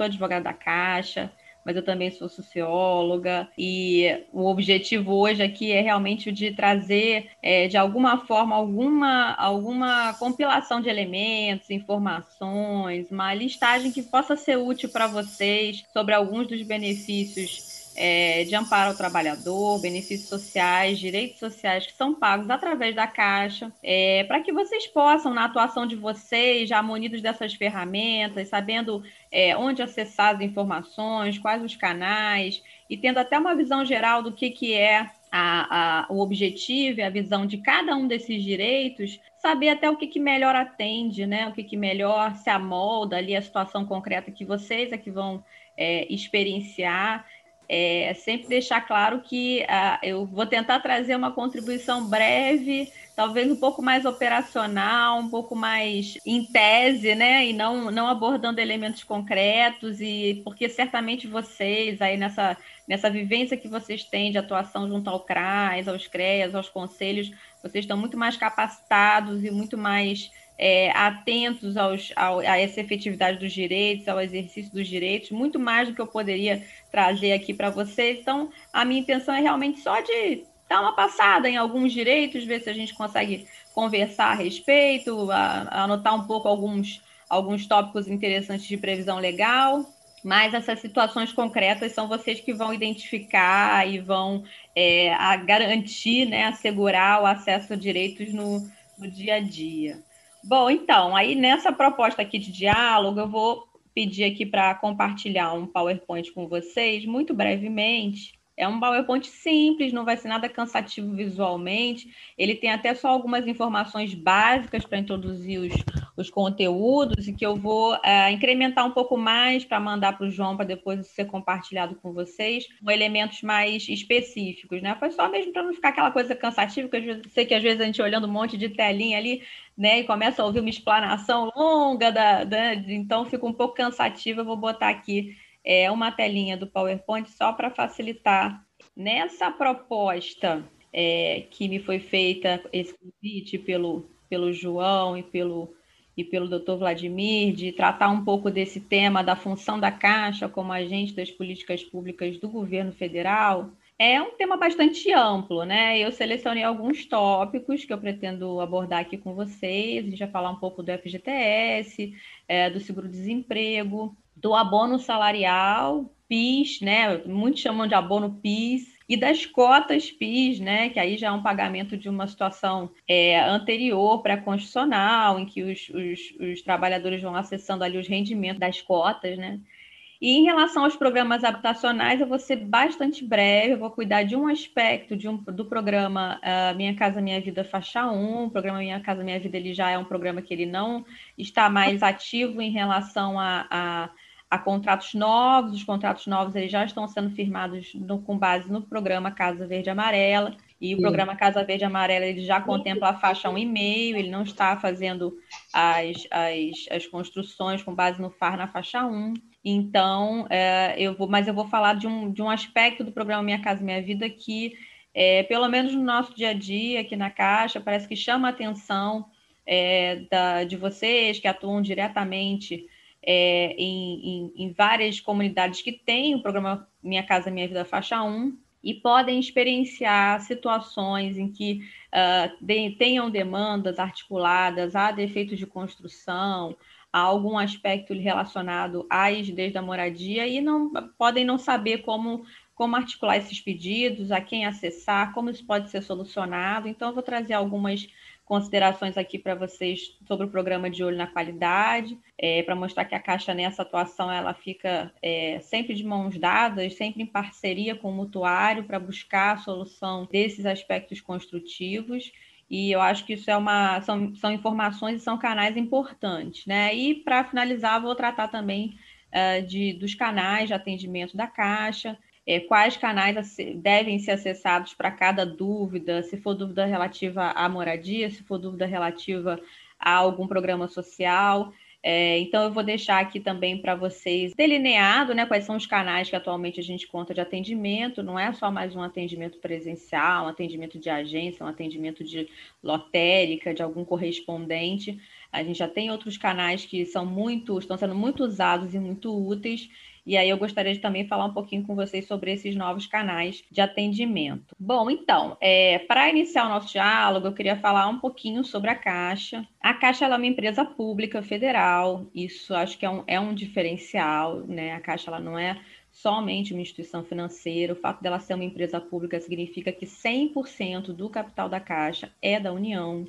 sou advogada da Caixa, mas eu também sou socióloga. E o objetivo hoje aqui é realmente o de trazer, é, de alguma forma, alguma, alguma compilação de elementos, informações, uma listagem que possa ser útil para vocês sobre alguns dos benefícios é, de amparo ao trabalhador, benefícios sociais, direitos sociais que são pagos através da Caixa, é, para que vocês possam, na atuação de vocês, já munidos dessas ferramentas, sabendo é, onde acessar as informações, quais os canais, e tendo até uma visão geral do que, que é a, a, o objetivo e a visão de cada um desses direitos, saber até o que, que melhor atende, né? o que, que melhor se amolda ali a situação concreta que vocês é que vão é, experienciar é, sempre deixar claro que uh, eu vou tentar trazer uma contribuição breve, talvez um pouco mais operacional, um pouco mais em tese, né? E não, não abordando elementos concretos, e porque certamente vocês aí nessa, nessa vivência que vocês têm de atuação junto ao CRAS, aos CREAS, aos conselhos, vocês estão muito mais capacitados e muito mais é, atentos aos, ao, a essa efetividade dos direitos, ao exercício dos direitos, muito mais do que eu poderia trazer aqui para vocês. Então, a minha intenção é realmente só de dar uma passada em alguns direitos, ver se a gente consegue conversar a respeito, a, a anotar um pouco alguns, alguns tópicos interessantes de previsão legal. Mas essas situações concretas são vocês que vão identificar e vão é, garantir, né, assegurar o acesso a direitos no, no dia a dia. Bom, então, aí nessa proposta aqui de diálogo, eu vou pedir aqui para compartilhar um PowerPoint com vocês, muito brevemente. É um PowerPoint simples, não vai ser nada cansativo visualmente. Ele tem até só algumas informações básicas para introduzir os, os conteúdos e que eu vou é, incrementar um pouco mais para mandar para o João para depois ser compartilhado com vocês, com elementos mais específicos, né? Foi só mesmo para não ficar aquela coisa cansativa, que eu sei que às vezes a gente olhando um monte de telinha ali, né, e começa a ouvir uma explanação longa da, da então fica um pouco cansativa. Eu vou botar aqui é, uma telinha do PowerPoint só para facilitar. Nessa proposta é, que me foi feita esse convite pelo, pelo João e pelo e pelo Dr. Vladimir, de tratar um pouco desse tema da função da Caixa como agente das políticas públicas do governo federal, é um tema bastante amplo, né? Eu selecionei alguns tópicos que eu pretendo abordar aqui com vocês. A gente vai falar um pouco do FGTS, é, do seguro-desemprego, do abono salarial, PIS, né? Muitos chamam de abono PIS, e das cotas PIS, né, que aí já é um pagamento de uma situação é, anterior pré-constitucional, em que os, os, os, trabalhadores vão acessando ali os rendimentos das cotas, né? E em relação aos programas habitacionais, eu vou ser bastante breve, eu vou cuidar de um aspecto de um, do programa uh, Minha Casa Minha Vida Faixa 1. O programa Minha Casa Minha Vida ele já é um programa que ele não está mais ativo em relação a, a a contratos novos, os contratos novos eles já estão sendo firmados no, com base no programa Casa Verde Amarela, e o Sim. programa Casa Verde Amarela ele já contempla a faixa 1,5, ele não está fazendo as, as, as construções com base no FAR na faixa 1. Então, é, eu vou, mas eu vou falar de um, de um aspecto do programa Minha Casa Minha Vida que, é, pelo menos no nosso dia a dia aqui na Caixa, parece que chama a atenção é, da, de vocês que atuam diretamente é, em, em, em, várias comunidades que têm o programa Minha Casa Minha Vida Faixa 1 e podem experienciar situações em que uh, de, tenham demandas articuladas a defeitos de construção, a algum aspecto relacionado à rigidez da moradia e não podem não saber como como articular esses pedidos, a quem acessar, como isso pode ser solucionado. Então, eu vou trazer algumas considerações aqui para vocês sobre o programa de olho na qualidade, é, para mostrar que a Caixa nessa atuação ela fica é, sempre de mãos dadas, sempre em parceria com o mutuário para buscar a solução desses aspectos construtivos. E eu acho que isso é uma são, são informações e são canais importantes, né? E para finalizar, vou tratar também uh, de, dos canais de atendimento da Caixa, é, quais canais devem ser acessados para cada dúvida, se for dúvida relativa à moradia, se for dúvida relativa a algum programa social. É, então, eu vou deixar aqui também para vocês delineado né, quais são os canais que atualmente a gente conta de atendimento. Não é só mais um atendimento presencial, um atendimento de agência, um atendimento de lotérica, de algum correspondente. A gente já tem outros canais que são muito, estão sendo muito usados e muito úteis. E aí eu gostaria de também falar um pouquinho com vocês sobre esses novos canais de atendimento. Bom, então, é, para iniciar o nosso diálogo, eu queria falar um pouquinho sobre a Caixa. A Caixa é uma empresa pública federal, isso acho que é um, é um diferencial, né? A Caixa ela não é somente uma instituição financeira. O fato dela ser uma empresa pública significa que 100% do capital da Caixa é da União.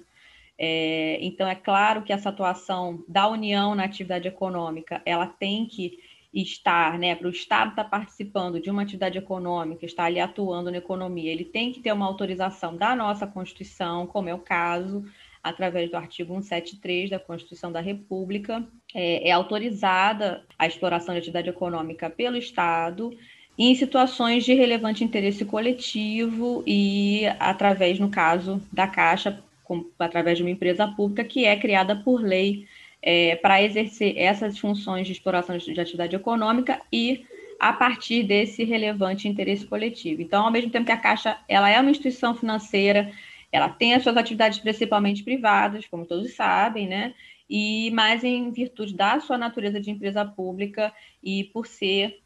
É, então, é claro que essa atuação da União na atividade econômica, ela tem que estar, né, para o Estado estar participando de uma atividade econômica, estar ali atuando na economia, ele tem que ter uma autorização da nossa Constituição, como é o caso, através do artigo 173 da Constituição da República, é, é autorizada a exploração de atividade econômica pelo Estado em situações de relevante interesse coletivo e através, no caso da Caixa, com, através de uma empresa pública que é criada por lei é, para exercer essas funções de exploração de atividade econômica e a partir desse relevante interesse coletivo. Então, ao mesmo tempo que a Caixa ela é uma instituição financeira, ela tem as suas atividades principalmente privadas, como todos sabem, né? E mais em virtude da sua natureza de empresa pública e por ser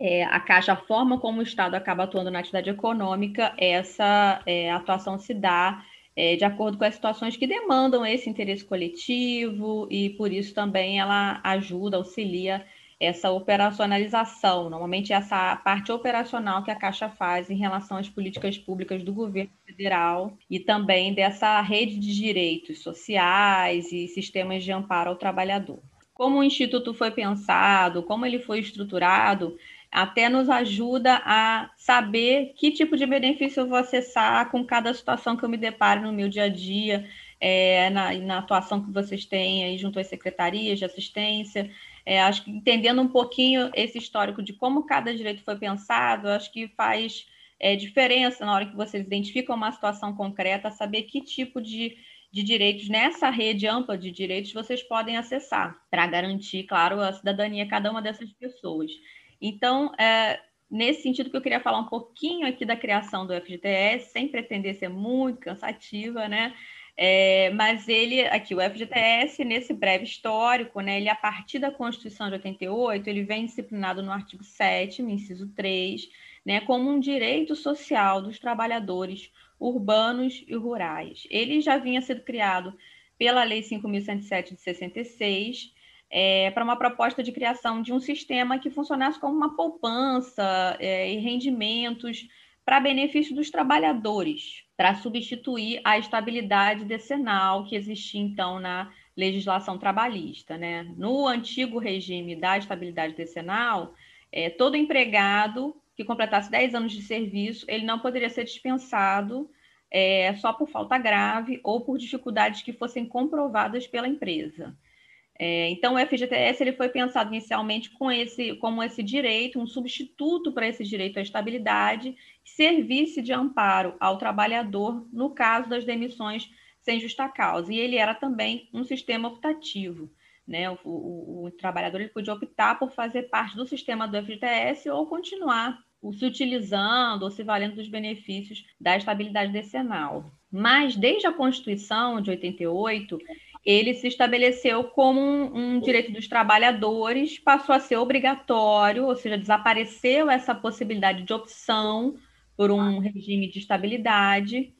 é, a Caixa, a forma como o Estado acaba atuando na atividade econômica, essa é, atuação se dá é, de acordo com as situações que demandam esse interesse coletivo, e por isso também ela ajuda, auxilia essa operacionalização, normalmente essa parte operacional que a Caixa faz em relação às políticas públicas do governo federal e também dessa rede de direitos sociais e sistemas de amparo ao trabalhador. Como o Instituto foi pensado, como ele foi estruturado, até nos ajuda a saber que tipo de benefício eu vou acessar com cada situação que eu me deparo no meu dia a dia, é, na, na, atuação que vocês têm aí junto às secretarias de assistência. É, acho que entendendo um pouquinho esse histórico de como cada direito foi pensado, acho que faz é, diferença na hora que vocês identificam uma situação concreta, saber que tipo de, de direitos nessa rede ampla de direitos vocês podem acessar, para garantir, claro, a cidadania de cada uma dessas pessoas. Então, é, nesse sentido que eu queria falar um pouquinho aqui da criação do FGTS, sem pretender ser muito cansativa, né? É, mas ele, aqui, o FGTS, nesse breve histórico, né, ele, a partir da Constituição de 88, ele vem disciplinado no artigo 7, inciso 3, né, como um direito social dos trabalhadores urbanos e rurais. Ele já vinha sendo criado pela Lei 5.107 de 66, é, para uma proposta de criação de um sistema que funcionasse como uma poupança é, e rendimentos para benefício dos trabalhadores, para substituir a estabilidade decenal que existia então na legislação trabalhista. Né? No antigo regime da estabilidade decenal, é, todo empregado que completasse 10 anos de serviço, ele não poderia ser dispensado é, só por falta grave ou por dificuldades que fossem comprovadas pela empresa. É, então, o FGTS ele foi pensado inicialmente com esse, como esse direito, um substituto para esse direito à estabilidade, servisse de amparo ao trabalhador no caso das demissões sem justa causa. E ele era também um sistema optativo. Né? O, o, o trabalhador ele podia optar por fazer parte do sistema do FGTS ou continuar se utilizando ou se valendo dos benefícios da estabilidade decenal. Mas, desde a Constituição de 88, ele se estabeleceu como um, um, direito dos trabalhadores, passou a ser obrigatório, ou seja, desapareceu essa possibilidade de opção por um regime de estabilidade.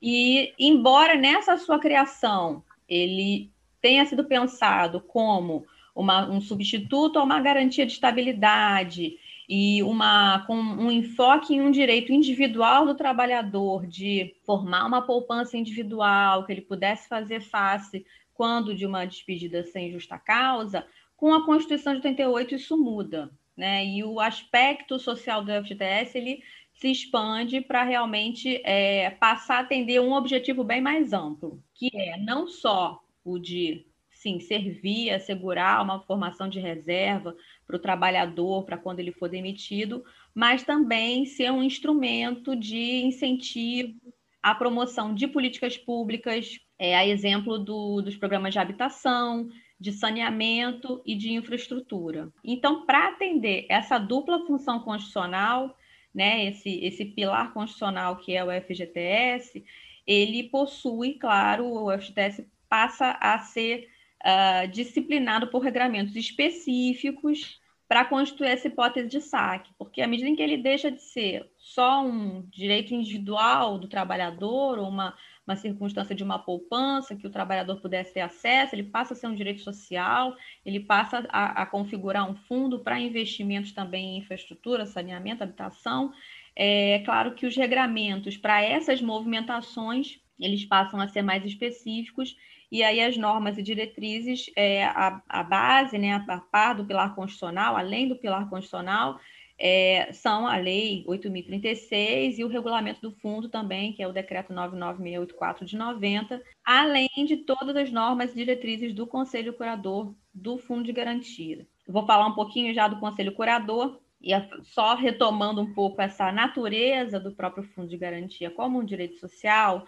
E, embora nessa sua criação ele tenha sido pensado como uma, um substituto a uma garantia de estabilidade e uma, com um enfoque em um direito individual do trabalhador de formar uma poupança individual, que ele pudesse fazer face quando de uma despedida sem justa causa, com a Constituição de 88 isso muda, né? E o aspecto social do FGTS ele se expande para realmente é, passar a atender um objetivo bem mais amplo, que é não só o de sim servir, assegurar uma formação de reserva para o trabalhador para quando ele for demitido, mas também ser um instrumento de incentivo à promoção de políticas públicas é, a exemplo do, dos programas de habitação, de saneamento e de infraestrutura. Então, para atender essa dupla função constitucional, né, esse, esse pilar constitucional que é o FGTS, ele possui, claro, o FGTS passa a ser uh, disciplinado por regramentos específicos para constituir essa hipótese de saque, porque à medida em que ele deixa de ser só um direito individual do trabalhador, ou uma, uma circunstância de uma poupança que o trabalhador pudesse ter acesso, ele passa a ser um direito social, ele passa a, a configurar um fundo para investimentos também em infraestrutura, saneamento, habitação. É claro que os regramentos para essas movimentações eles passam a ser mais específicos e aí as normas e diretrizes, é, a, a base, né, a par do pilar constitucional, além do pilar constitucional, é, são a Lei 8.036 e o regulamento do fundo também, que é o Decreto 99684 de 90, além de todas as normas e diretrizes do Conselho Curador do Fundo de Garantia. vou falar um pouquinho já do Conselho Curador, e só retomando um pouco essa natureza do próprio Fundo de Garantia como um direito social,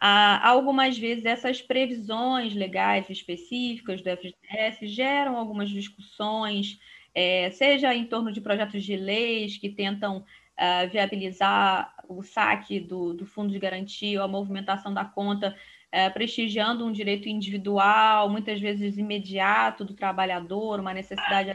algumas vezes essas previsões legais específicas do FGTS geram algumas discussões, é, seja em torno de projetos de leis que tentam ah, viabilizar o saque do, do, fundo de garantia ou a movimentação da conta, é, prestigiando um direito individual, muitas vezes imediato do trabalhador, uma necessidade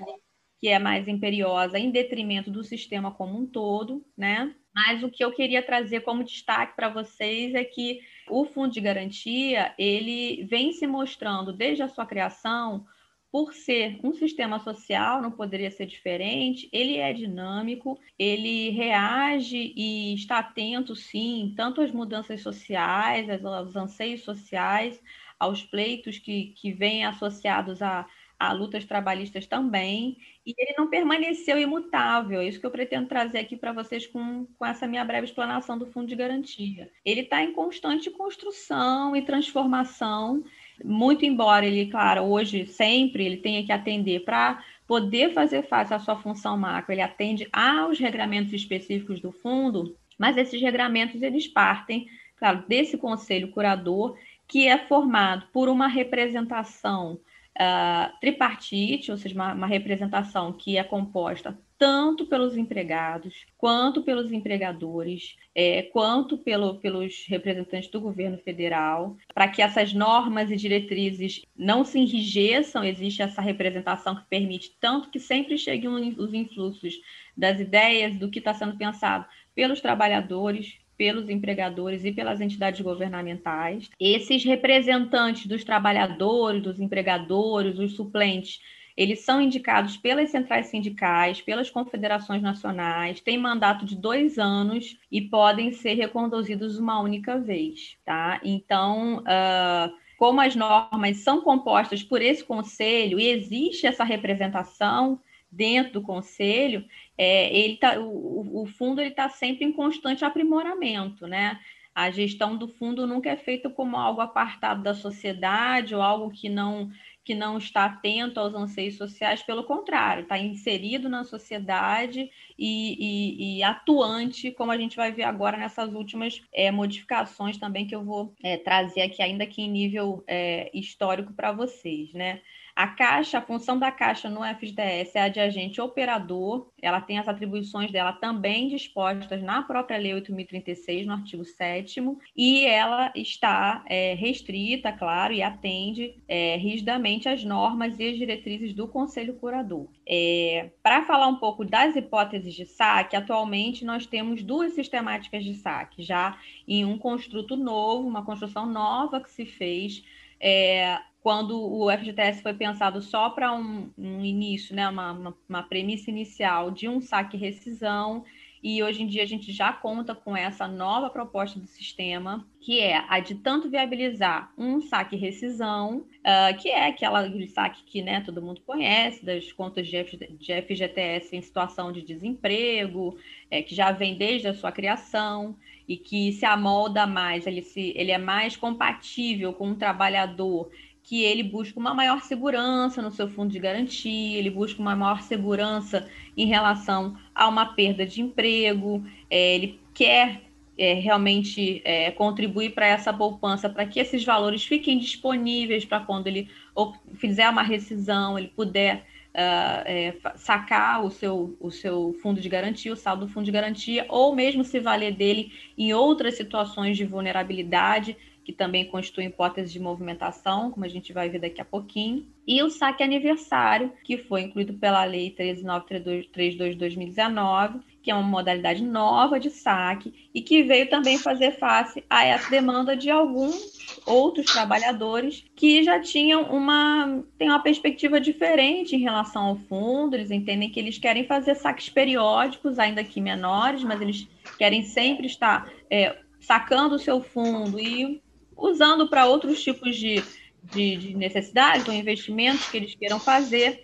que é mais imperiosa, em detrimento do sistema como um todo, né? Mas o que eu queria trazer como destaque para vocês é que o fundo de garantia, ele vem se mostrando desde a sua criação, por ser um sistema social, não poderia ser diferente, ele é dinâmico, ele reage e está atento, sim, tanto às mudanças sociais, aos anseios sociais, aos pleitos que, que vêm associados a, a lutas trabalhistas também, e ele não permaneceu imutável. É isso que eu pretendo trazer aqui para vocês com, com essa minha breve explanação do Fundo de Garantia. Ele está em constante construção e transformação, muito embora ele, claro, hoje sempre ele tenha que atender para poder fazer face à sua função macro, ele atende aos regramentos específicos do fundo, mas esses regramentos eles partem, claro, desse conselho curador que é formado por uma representação uh, tripartite, ou seja, uma, uma representação que é composta tanto pelos empregados, quanto pelos empregadores, é, quanto pelo, pelos representantes do governo federal, para que essas normas e diretrizes não se enrijeçam, existe essa representação que permite tanto que sempre cheguem os influxos das ideias, do que está sendo pensado pelos trabalhadores, pelos empregadores e pelas entidades governamentais. Esses representantes dos trabalhadores, dos empregadores, os suplentes, eles são indicados pelas centrais sindicais, pelas confederações nacionais, têm mandato de dois anos e podem ser reconduzidos uma única vez, tá? Então, uh, como as normas são compostas por esse conselho e existe essa representação dentro do conselho, é, ele tá, o, o fundo está sempre em constante aprimoramento, né? A gestão do fundo nunca é feita como algo apartado da sociedade ou algo que não que não está atento aos anseios sociais, pelo contrário, está inserido na sociedade e, e, e, atuante, como a gente vai ver agora nessas últimas é, modificações também que eu vou é, trazer aqui, ainda que em nível é, histórico para vocês, né? A Caixa, a função da Caixa no FGTS é a de agente operador, ela tem as atribuições dela também dispostas na própria Lei 8.036, no artigo 7 e ela está é, restrita, claro, e atende é, rigidamente às normas e às diretrizes do Conselho Curador. É, Para falar um pouco das hipóteses de saque, atualmente nós temos duas sistemáticas de saque, já em um construto novo, uma construção nova que se fez. É, quando o FGTS foi pensado só para um, um, início, né, uma, uma, uma, premissa inicial de um saque rescisão, e hoje em dia a gente já conta com essa nova proposta do sistema, que é a de tanto viabilizar um saque rescisão, uh, que é aquela saque que né, todo mundo conhece, das contas de, FGTS em situação de desemprego, é, que já vem desde a sua criação, e que se amolda mais, ele, se, ele é mais compatível com um trabalhador que ele busca uma maior segurança no seu fundo de garantia, ele busca uma maior segurança em relação a uma perda de emprego, é, ele quer é, realmente é, contribuir para essa poupança, para que esses valores fiquem disponíveis para quando ele fizer uma rescisão, ele puder uh, sacar o seu, o seu fundo de garantia, o saldo do fundo de garantia, ou mesmo se valer dele em outras situações de vulnerabilidade que também constitui hipótese de movimentação, como a gente vai ver daqui a pouquinho, e o saque aniversário, que foi incluído pela Lei 13932 de 2019, que é uma modalidade nova de saque e que veio também fazer face a essa demanda de alguns outros trabalhadores que já tinham uma, tem uma perspectiva diferente em relação ao fundo, eles entendem que eles querem fazer saques periódicos, ainda que menores, mas eles querem sempre estar é, sacando o seu fundo e usando para outros tipos de, de, de, necessidades ou investimentos que eles queiram fazer.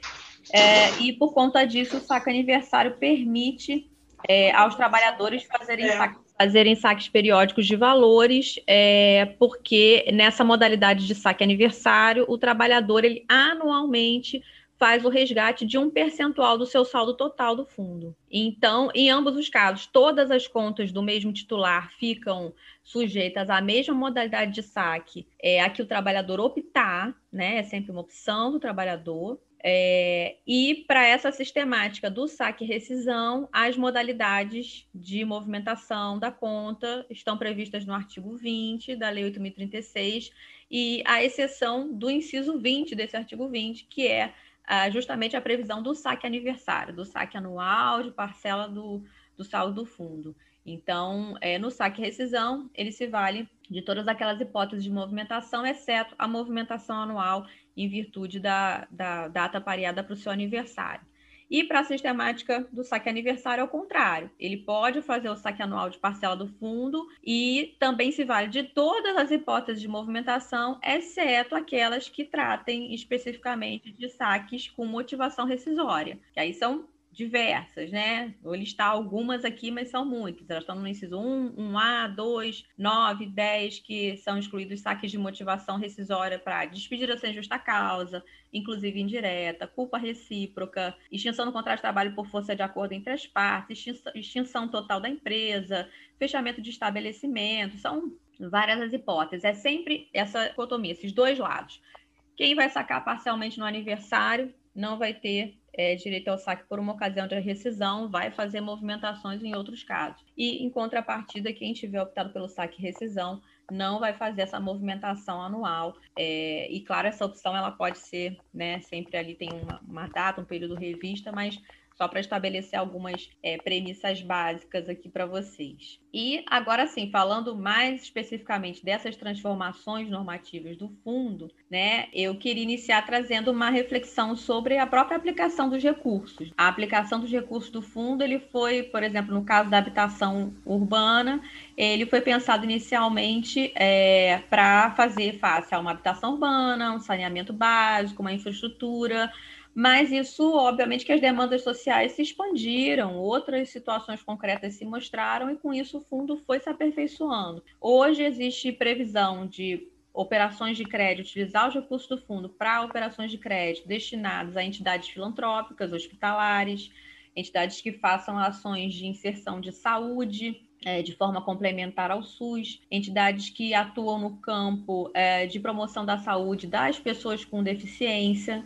É, e por conta disso, o saque aniversário permite é, aos trabalhadores fazerem, é. saques, fazerem saques periódicos de valores, é, porque nessa modalidade de saque aniversário, o trabalhador ele anualmente faz o resgate de um percentual do seu saldo total do fundo. Então, em ambos os casos, todas as contas do mesmo titular ficam sujeitas à mesma modalidade de saque, é a que o trabalhador optar, né? É sempre uma opção do trabalhador. É, e para essa sistemática do saque e rescisão, as modalidades de movimentação da conta estão previstas no artigo 20 da Lei 8.036, e a exceção do inciso 20 desse artigo 20, que é ah, justamente a previsão do saque aniversário, do saque anual de parcela do, do saldo do fundo. Então, é, no saque rescisão, ele se vale de todas aquelas hipóteses de movimentação, exceto a movimentação anual, em virtude da, da data pareada para o seu aniversário. E para a sistemática do saque aniversário, ao contrário. Ele pode fazer o saque anual de parcela do fundo e também se vale de todas as hipóteses de movimentação, exceto aquelas que tratem especificamente de saques com motivação rescisória, que aí são diversas, né? Vou listar algumas aqui, mas são muitas. Elas estão no inciso 1, 1A, 2, 9, 10, que são excluídos saques de motivação rescisória para despedida sem justa causa, inclusive indireta, culpa recíproca, extinção do contrato de trabalho por força de acordo entre as partes, extinção, extinção total da empresa, fechamento de estabelecimento, são várias as hipóteses. É sempre essa dicotomia, esses dois lados. Quem vai sacar parcialmente no aniversário não vai ter é, direito ao saque por uma ocasião de rescisão, vai fazer movimentações em outros casos. E, em contrapartida, quem tiver optado pelo saque rescisão não vai fazer essa movimentação anual. É, e, claro, essa opção ela pode ser, né, sempre ali tem uma, uma data, um período revista, mas só para estabelecer algumas é, premissas básicas aqui para vocês. E agora sim, falando mais especificamente dessas transformações normativas do fundo, né, eu queria iniciar trazendo uma reflexão sobre a própria aplicação dos recursos. A aplicação dos recursos do fundo, ele foi, por exemplo, no caso da habitação urbana, ele foi pensado inicialmente é, para fazer face a uma habitação urbana, um saneamento básico, uma infraestrutura mas isso, obviamente, que as demandas sociais se expandiram, outras situações concretas se mostraram, e com isso o fundo foi se aperfeiçoando. Hoje existe previsão de operações de crédito, utilizar os recursos do fundo para operações de crédito destinadas a entidades filantrópicas, hospitalares, entidades que façam ações de inserção de saúde, é, de forma complementar ao SUS, entidades que atuam no campo é, de promoção da saúde das pessoas com deficiência.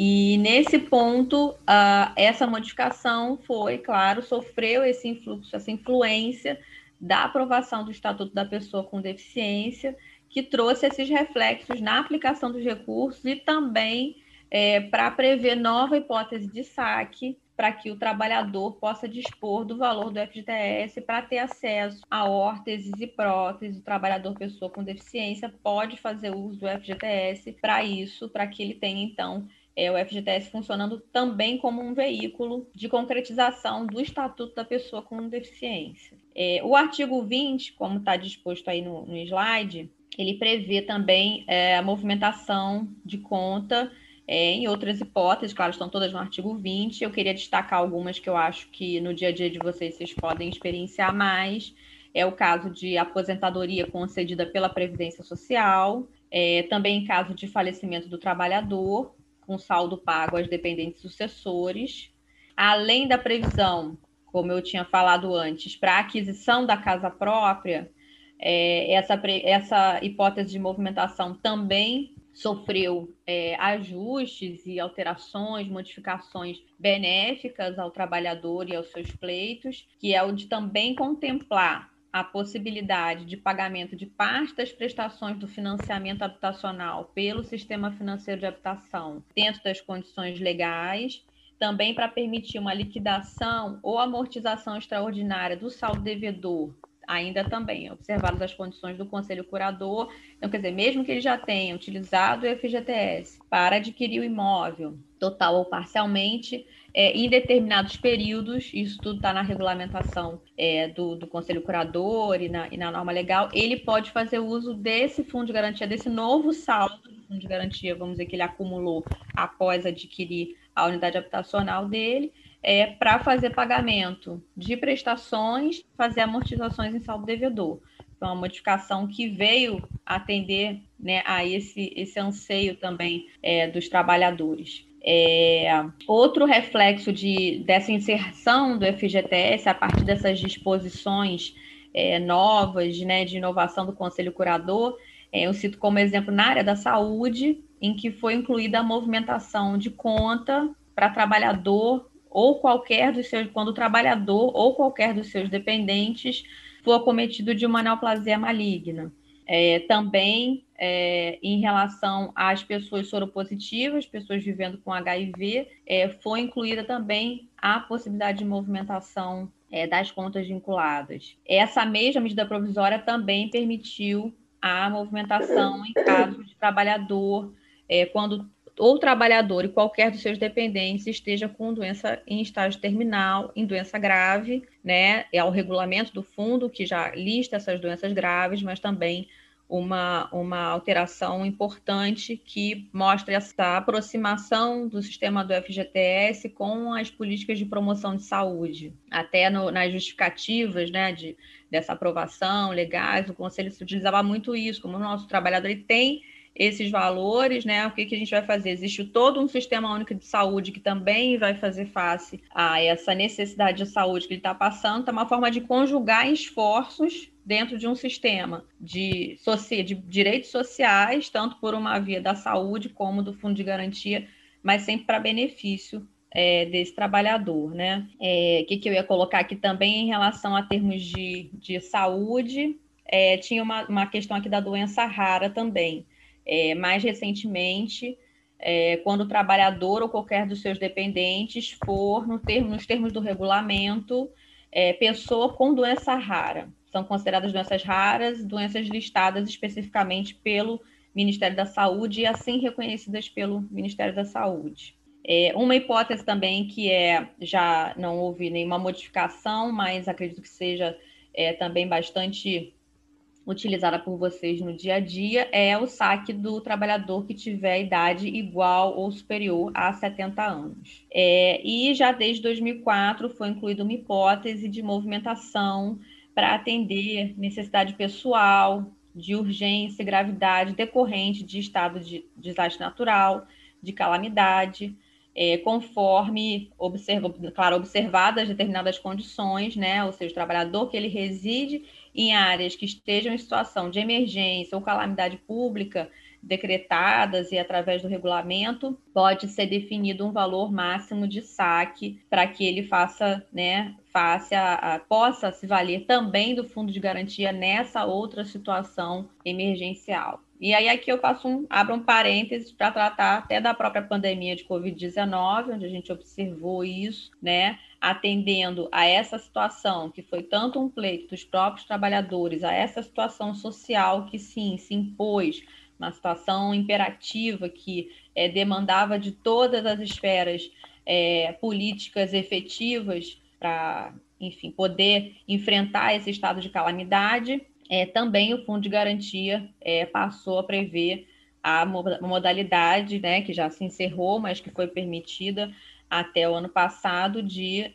E nesse ponto, uh, essa modificação foi, claro, sofreu esse influxo, essa influência da aprovação do Estatuto da Pessoa com Deficiência, que trouxe esses reflexos na aplicação dos recursos e também é, para prever nova hipótese de saque para que o trabalhador possa dispor do valor do FGTS para ter acesso a órteses e próteses. O trabalhador pessoa com deficiência pode fazer uso do FGTS para isso, para que ele tenha então é, o FGTS funcionando também como um veículo de concretização do Estatuto da Pessoa com Deficiência. É, o artigo 20, como está disposto aí no, no, slide, ele prevê também é, a movimentação de conta é, em outras hipóteses, claro, estão todas no artigo 20. Eu queria destacar algumas que eu acho que no dia a dia de vocês vocês podem experienciar mais. É o caso de aposentadoria concedida pela Previdência Social, é, também em caso de falecimento do trabalhador, com saldo pago aos dependentes sucessores, além da previsão, como eu tinha falado antes, para aquisição da casa própria, é, essa, essa hipótese de movimentação também sofreu é, ajustes e alterações, modificações benéficas ao trabalhador e aos seus pleitos, que é o de também contemplar a possibilidade de pagamento de parte das prestações do financiamento habitacional pelo sistema financeiro de habitação dentro das condições legais, também para permitir uma liquidação ou amortização extraordinária do saldo devedor ainda também observadas as condições do conselho curador. Então, quer dizer, mesmo que ele já tenha utilizado o FGTS para adquirir o imóvel, total ou parcialmente, é, em determinados períodos, isso tudo está na regulamentação é, do, do, Conselho Curador e na, e na, norma legal, ele pode fazer uso desse fundo de garantia, desse novo saldo do fundo de garantia, vamos dizer, que ele acumulou após adquirir a unidade habitacional dele, é, para fazer pagamento de prestações, fazer amortizações em saldo devedor. Então, uma modificação que veio atender né, a esse, esse anseio também é, dos trabalhadores. É, outro reflexo de, dessa inserção do FGTS a partir dessas disposições é, novas né, de inovação do Conselho Curador, é, eu cito como exemplo na área da saúde, em que foi incluída a movimentação de conta para trabalhador ou qualquer dos seus, quando o trabalhador ou qualquer dos seus dependentes for acometido de uma neoplasia maligna. É, também é, em relação às pessoas soropositivas, pessoas vivendo com HIV, é, foi incluída também a possibilidade de movimentação é, das contas vinculadas. Essa mesma medida provisória também permitiu a movimentação em caso de trabalhador, é, quando ou trabalhador e qualquer dos seus dependentes esteja com doença em estágio terminal, em doença grave, né? É o regulamento do fundo que já lista essas doenças graves, mas também uma, uma alteração importante que mostra essa aproximação do sistema do FGTS com as políticas de promoção de saúde. Até no, nas justificativas né, de, dessa aprovação legais, o Conselho se utilizava muito isso, como o nosso trabalhador ele tem esses valores, né? O que, que a gente vai fazer? Existe todo um sistema único de saúde que também vai fazer face a essa necessidade de saúde que ele está passando, é uma forma de conjugar esforços dentro de um sistema de, de direitos sociais, tanto por uma via da saúde como do fundo de garantia, mas sempre para benefício é, desse trabalhador, né? O é, que, que eu ia colocar aqui também em relação a termos de, de saúde, é, tinha uma, uma questão aqui da doença rara também. É, mais recentemente, é, quando o trabalhador ou qualquer dos seus dependentes for, no termo, nos termos do regulamento, é, pessoa com doença rara. São consideradas doenças raras, doenças listadas especificamente pelo Ministério da Saúde e assim reconhecidas pelo Ministério da Saúde. É, uma hipótese também que é já não houve nenhuma modificação, mas acredito que seja é, também bastante utilizada por vocês no dia a dia é o saque do trabalhador que tiver idade igual ou superior a 70 anos. É, e já desde 2004 foi incluída uma hipótese de movimentação para atender necessidade pessoal, de urgência e gravidade decorrente de estado de desastre natural, de calamidade, é, conforme, observa, claro, observadas determinadas condições, né? Ou seja, o trabalhador que ele reside em áreas que estejam em situação de emergência ou calamidade pública decretadas e através do regulamento, pode ser definido um valor máximo de saque para que ele faça, né, faça, a, possa se valer também do fundo de garantia nessa outra situação emergencial. E aí aqui eu faço um, abro um parênteses para tratar até da própria pandemia de Covid-19, onde a gente observou isso, né? Atendendo a essa situação, que foi tanto um pleito dos próprios trabalhadores, a essa situação social que sim se impôs, uma situação imperativa que é, demandava de todas as esferas é, políticas efetivas para, enfim, poder enfrentar esse estado de calamidade. É, também o Fundo de Garantia passou a prever a modalidade, né, que já se encerrou, mas que foi permitida até o ano passado, de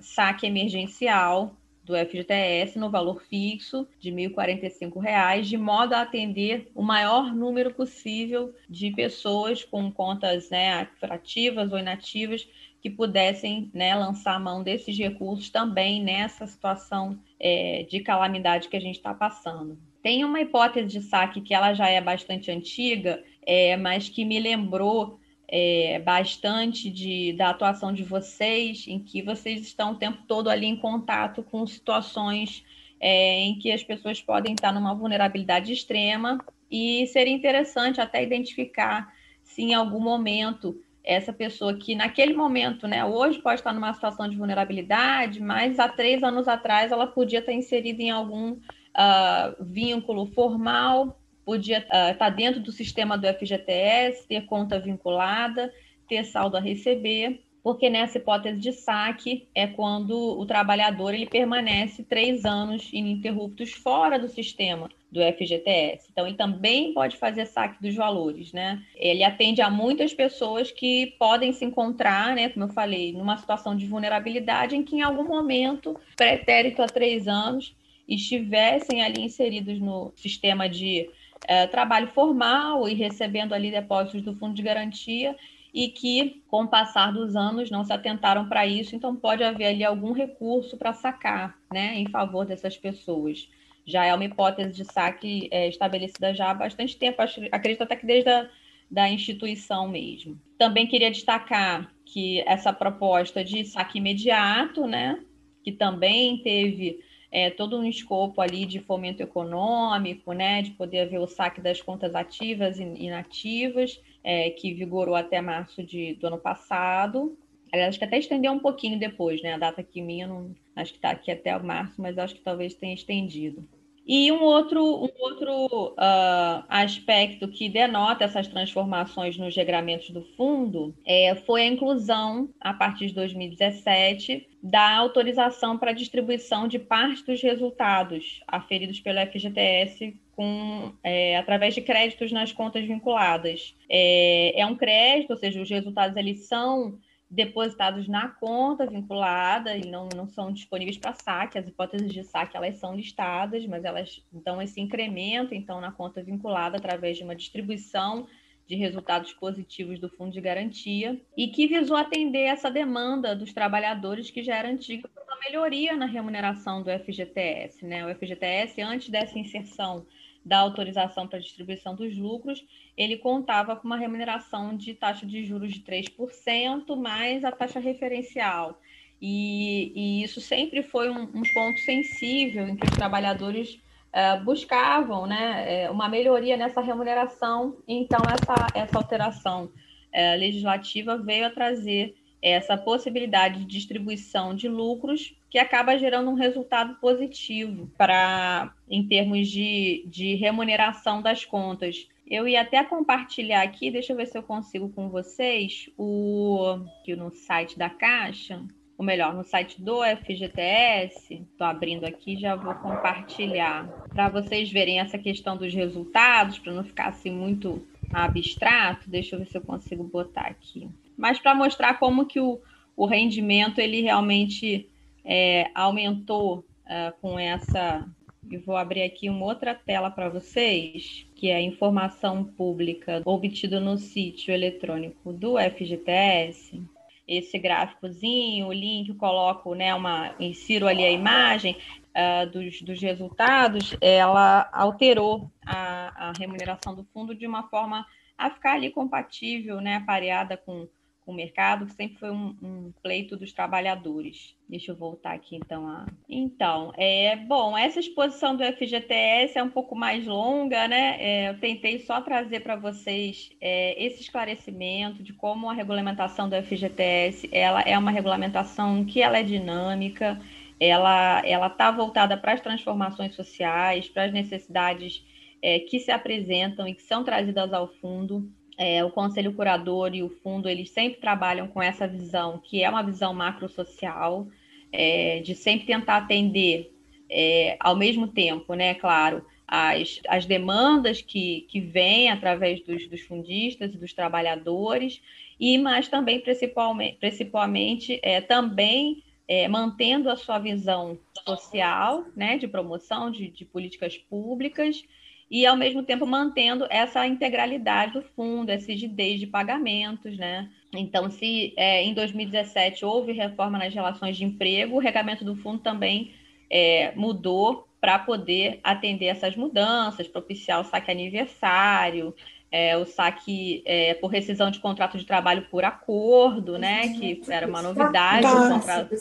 saque emergencial do FGTS no valor fixo de R$ 1.045, de modo a atender o maior número possível de pessoas com contas né, ativas ou inativas que pudessem né, lançar a mão desses recursos também nessa situação é, de calamidade que a gente está passando. Tem uma hipótese de saque que ela já é bastante antiga, é, mas que me lembrou é, bastante de, da atuação de vocês, em que vocês estão o tempo todo ali em contato com situações é, em que as pessoas podem estar numa vulnerabilidade extrema e seria interessante até identificar se em algum momento essa pessoa que naquele momento, né, hoje pode estar numa situação de vulnerabilidade, mas há três anos atrás ela podia estar inserida em algum uh, vínculo formal, podia uh, estar dentro do sistema do FGTS, ter conta vinculada, ter saldo a receber, porque nessa hipótese de saque é quando o trabalhador ele permanece três anos ininterruptos fora do sistema do FGTS. Então, ele também pode fazer saque dos valores, né? Ele atende a muitas pessoas que podem se encontrar, né, como eu falei, numa situação de vulnerabilidade em que em algum momento, pretérito a três anos, estivessem ali inseridos no sistema de é, trabalho formal e recebendo ali depósitos do fundo de garantia e que, com o passar dos anos, não se atentaram para isso, então pode haver ali algum recurso para sacar, né, em favor dessas pessoas. Já é uma hipótese de saque é, estabelecida já há bastante tempo, acredito até que desde a da instituição mesmo. Também queria destacar que essa proposta de saque imediato, né, que também teve é, todo um escopo ali de fomento econômico, né, de poder haver o saque das contas ativas e inativas, é, que vigorou até março de, do ano passado. Aliás, acho que até estendeu um pouquinho depois, né? A data aqui minha, não, acho que está aqui até março, mas acho que talvez tenha estendido. E um outro, um outro uh, aspecto que denota essas transformações nos regramentos do fundo é, foi a inclusão, a partir de 2017, da autorização para distribuição de parte dos resultados aferidos pelo FGTS com, é, através de créditos nas contas vinculadas. É, é um crédito, ou seja, os resultados eles são depositados na conta vinculada e não, não são disponíveis para saque. As hipóteses de saque elas são listadas, mas elas dão esse incremento então na conta vinculada através de uma distribuição de resultados positivos do fundo de garantia e que visou atender essa demanda dos trabalhadores que já era antiga por uma melhoria na remuneração do FGTS, né? O FGTS antes dessa inserção da autorização para distribuição dos lucros, ele contava com uma remuneração de taxa de juros de 3%, mais a taxa referencial. E, e isso sempre foi um, um, ponto sensível em que os trabalhadores uh, buscavam né, uh, uma melhoria nessa remuneração. Então, essa, essa alteração uh, legislativa veio a trazer essa possibilidade de distribuição de lucros que acaba gerando um resultado positivo para em termos de, de remuneração das contas. Eu ia até compartilhar aqui, deixa eu ver se eu consigo com vocês, o aqui no site da Caixa, ou melhor, no site do FGTS, estou abrindo aqui, já vou compartilhar para vocês verem essa questão dos resultados, para não ficar assim muito abstrato. Deixa eu ver se eu consigo botar aqui mas para mostrar como que o, o rendimento ele realmente é, aumentou uh, com essa. Eu vou abrir aqui uma outra tela para vocês, que é a informação pública obtida no sítio eletrônico do FGTS. Esse gráficozinho, o link, eu coloco, né, uma, insiro ali a imagem uh, dos, dos resultados, ela alterou a, a remuneração do fundo de uma forma a ficar ali compatível, né, pareada com com o mercado, que sempre foi um, um, pleito dos trabalhadores. Deixa eu voltar aqui então. A... Então, é bom, essa exposição do FGTS é um pouco mais longa, né? É, eu tentei só trazer para vocês é, esse esclarecimento de como a regulamentação do FGTS ela é uma regulamentação que ela é dinâmica, ela ela está voltada para as transformações sociais, para as necessidades é, que se apresentam e que são trazidas ao fundo. É, o Conselho Curador e o Fundo, eles sempre trabalham com essa visão, que é uma visão macro-social, é, de sempre tentar atender, é, ao mesmo tempo, né, claro, as, as demandas que, que vêm através dos, dos fundistas e dos trabalhadores, e mas também, principalmente, principalmente é, também é, mantendo a sua visão social, né, de promoção de, de políticas públicas, e ao mesmo tempo mantendo essa integralidade do fundo, essa rigidez de pagamentos, né? Então, se é, em 2017 houve reforma nas relações de emprego, o regamento do fundo também é, mudou para poder atender essas mudanças, propiciar o saque aniversário, é, o saque é, por rescisão de contrato de trabalho por acordo, né? Que era uma novidade no contrato,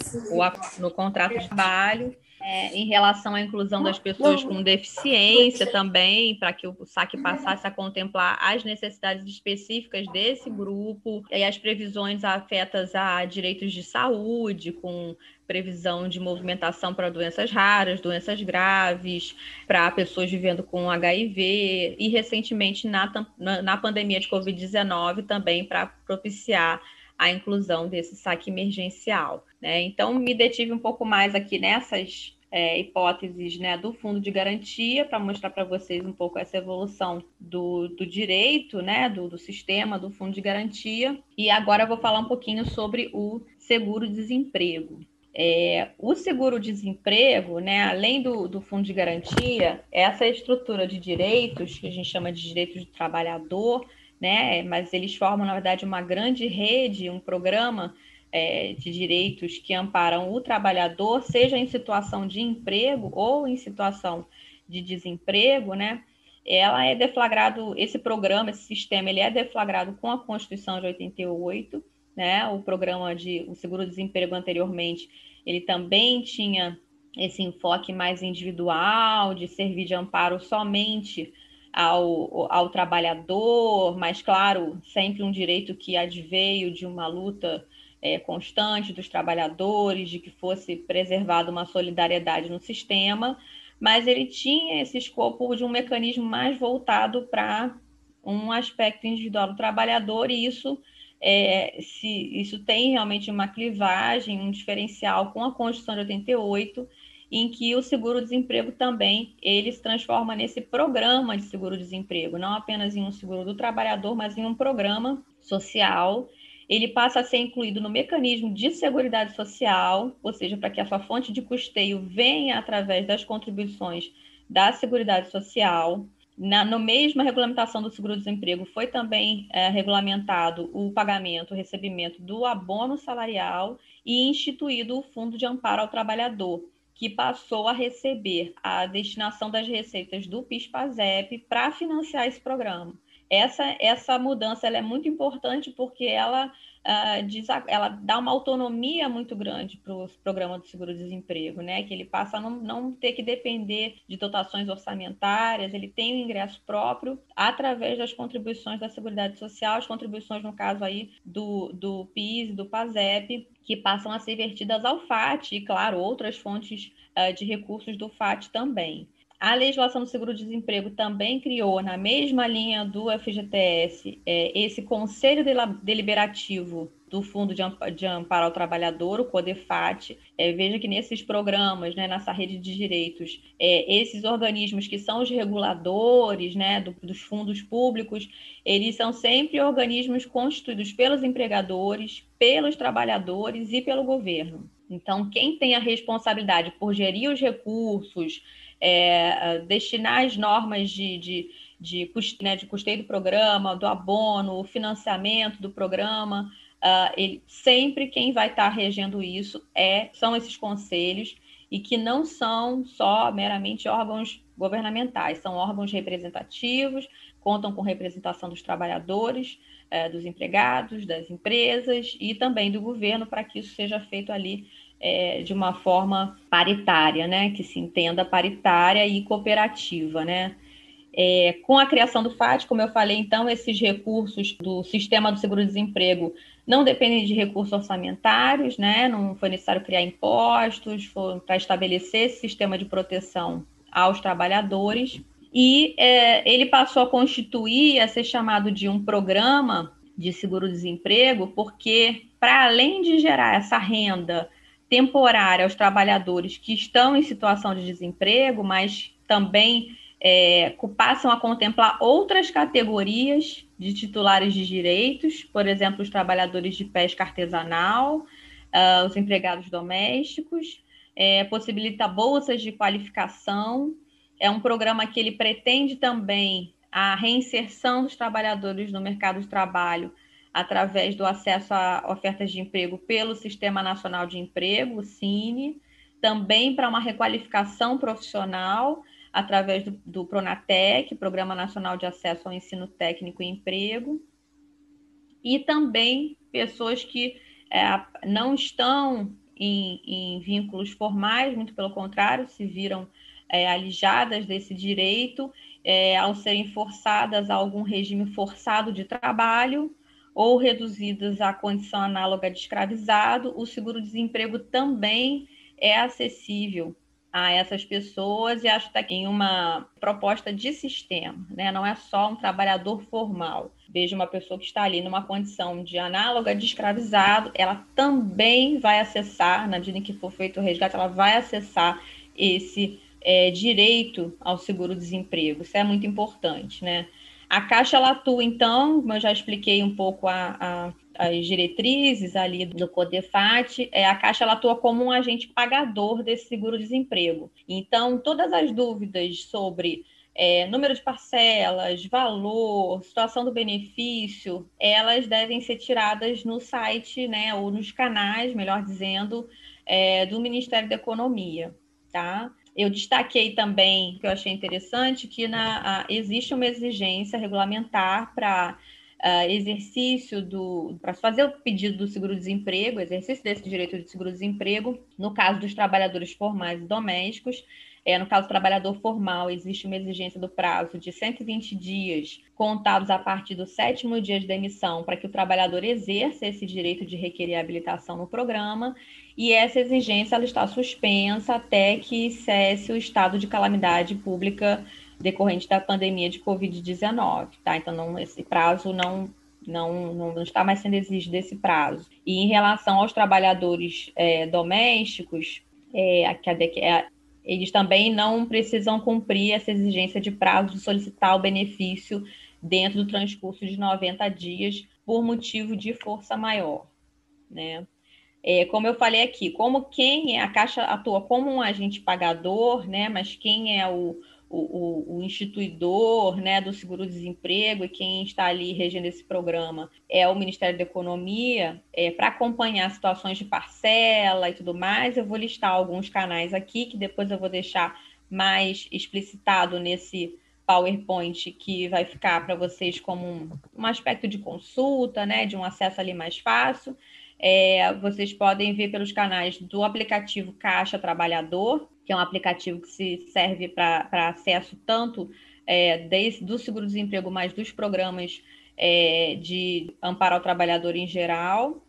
no contrato de trabalho. É, em relação à inclusão das pessoas com deficiência também, para que o saque passasse a contemplar as necessidades específicas desse grupo, e as previsões afetas a direitos de saúde, com previsão de movimentação para doenças raras, doenças graves, para pessoas vivendo com HIV, e recentemente na, na, na pandemia de Covid-19 também para propiciar a inclusão desse saque emergencial. Né? Então, me detive um pouco mais aqui nessas é, hipóteses né, do fundo de garantia para mostrar para vocês um pouco essa evolução do, do direito, né, do, do, sistema do fundo de garantia. E agora vou falar um pouquinho sobre o seguro-desemprego. É, o seguro-desemprego, né, além do, do fundo de garantia, essa estrutura de direitos, que a gente chama de direitos do trabalhador, né? Mas eles formam, na verdade, uma grande rede, um programa é, de direitos que amparam o trabalhador, seja em situação de emprego ou em situação de desemprego, né? Ela é deflagrado, esse programa, esse sistema, ele é deflagrado com a Constituição de 88, né? O programa de o seguro-desemprego anteriormente, ele também tinha esse enfoque mais individual, de servir de amparo somente ao, ao trabalhador, mas, claro, sempre um direito que adveio de uma luta é, constante dos trabalhadores, de que fosse preservada uma solidariedade no sistema, mas ele tinha esse escopo de um mecanismo mais voltado para um aspecto individual do trabalhador, e isso, é, se, isso tem realmente uma clivagem, um diferencial com a Constituição de 88, em que o seguro-desemprego também ele se transforma nesse programa de seguro-desemprego, não apenas em um seguro do trabalhador, mas em um programa social. Ele passa a ser incluído no mecanismo de seguridade social, ou seja, para que a sua fonte de custeio venha através das contribuições da Seguridade Social. Na no mesma regulamentação do seguro-desemprego foi também é, regulamentado o pagamento, o recebimento do abono salarial e instituído o Fundo de Amparo ao Trabalhador, que passou a receber a destinação das receitas do PIS/PASEP para financiar esse programa. Essa, essa mudança é muito importante porque ela uh, diz, ela dá uma autonomia muito grande para o programa do seguro-desemprego, né? Que ele passa a não, não ter que depender de dotações orçamentárias, ele tem um ingresso próprio através das contribuições da Seguridade Social, as contribuições, no caso aí, do, do PIS, do PASEP, que passam a ser vertidas ao FAT e, claro, outras fontes uh, de recursos do FAT também. A legislação do seguro-desemprego também criou, na mesma linha do FGTS, é, esse conselho deliberativo do Fundo de Amparo ao Trabalhador, o CODEFAT. É, veja que nesses programas, né, nessa rede de direitos, é, esses organismos que são os reguladores né, do, dos fundos públicos, eles são sempre organismos constituídos pelos empregadores, pelos trabalhadores e pelo governo. Então, quem tem a responsabilidade por gerir os recursos, é, destinar as normas de, de, de, custe, né, de custeio do programa, do abono, o financiamento do programa. Uh, ele, sempre quem vai estar regendo isso é, são esses conselhos e que não são só meramente órgãos governamentais, são órgãos representativos, contam com representação dos trabalhadores, eh, dos empregados, das empresas e também do governo para que isso seja feito ali é, de uma forma paritária, né? Que se entenda paritária e cooperativa, né? É, com a criação do FAT, como eu falei, então, esses recursos do sistema do seguro-desemprego não dependem de recursos orçamentários, né? Não foi necessário criar impostos para estabelecer esse sistema de proteção aos trabalhadores. E é, ele passou a constituir, a ser chamado de um programa de seguro-desemprego, porque, para além de gerar essa renda temporária aos trabalhadores que estão em situação de desemprego, mas também é, passam a contemplar outras categorias de titulares de direitos, por exemplo, os trabalhadores de pesca artesanal, uh, os empregados domésticos, é, possibilita bolsas de qualificação. É um programa que ele pretende também a reinserção dos trabalhadores no mercado de trabalho através do acesso a ofertas de emprego pelo Sistema Nacional de Emprego, o CINE, também para uma requalificação profissional através do, do Pronatec, Programa Nacional de Acesso ao Ensino Técnico e Emprego, e também pessoas que é, não estão em, em vínculos formais, muito pelo contrário, se viram é, alijadas desse direito é, ao serem forçadas a algum regime forçado de trabalho ou reduzidas à condição análoga de escravizado, o seguro-desemprego também é acessível a essas pessoas e acho que está aqui uma proposta de sistema, né? não é só um trabalhador formal. Veja uma pessoa que está ali numa condição de análoga de escravizado, ela também vai acessar, na medida em que for feito o resgate, ela vai acessar esse é, direito ao seguro-desemprego. Isso é muito importante, né? A Caixa ela atua, então, como eu já expliquei um pouco a, a, as diretrizes ali do CODEFAT, é, a Caixa ela atua como um agente pagador desse seguro-desemprego. Então, todas as dúvidas sobre é, número de parcelas, valor, situação do benefício, elas devem ser tiradas no site, né, ou nos canais, melhor dizendo, é, do Ministério da Economia, tá? Eu destaquei também, que eu achei interessante, que na, a, existe uma exigência regulamentar para exercício do. para fazer o pedido do seguro-desemprego, exercício desse direito de seguro-desemprego, no caso dos trabalhadores formais e domésticos, é, no caso do trabalhador formal, existe uma exigência do prazo de 120 dias, contados a partir do sétimo dia de demissão, para que o trabalhador exerça esse direito de requerer habilitação no programa, e essa exigência ela está suspensa até que cesse o estado de calamidade pública decorrente da pandemia de Covid-19, tá? Então, não, esse prazo não não, não, está mais sendo exigido esse prazo. E em relação aos trabalhadores é, domésticos, é, a, a, eles também não precisam cumprir essa exigência de prazo de solicitar o benefício dentro do transcurso de 90 dias por motivo de força maior, né? É, como eu falei aqui, como quem é a Caixa atua como um agente pagador, né? Mas quem é o, o, o, instituidor né, do seguro-desemprego e quem está ali regendo esse programa é o Ministério da Economia, é, para acompanhar situações de parcela e tudo mais, eu vou listar alguns canais aqui, que depois eu vou deixar mais explicitado nesse PowerPoint que vai ficar para vocês como um, um, aspecto de consulta, né, de um acesso ali mais fácil. É, vocês podem ver pelos canais do aplicativo Caixa Trabalhador, que é um aplicativo que se serve para acesso tanto é, desde, do seguro-desemprego, mas dos programas é, de amparo ao trabalhador em geral.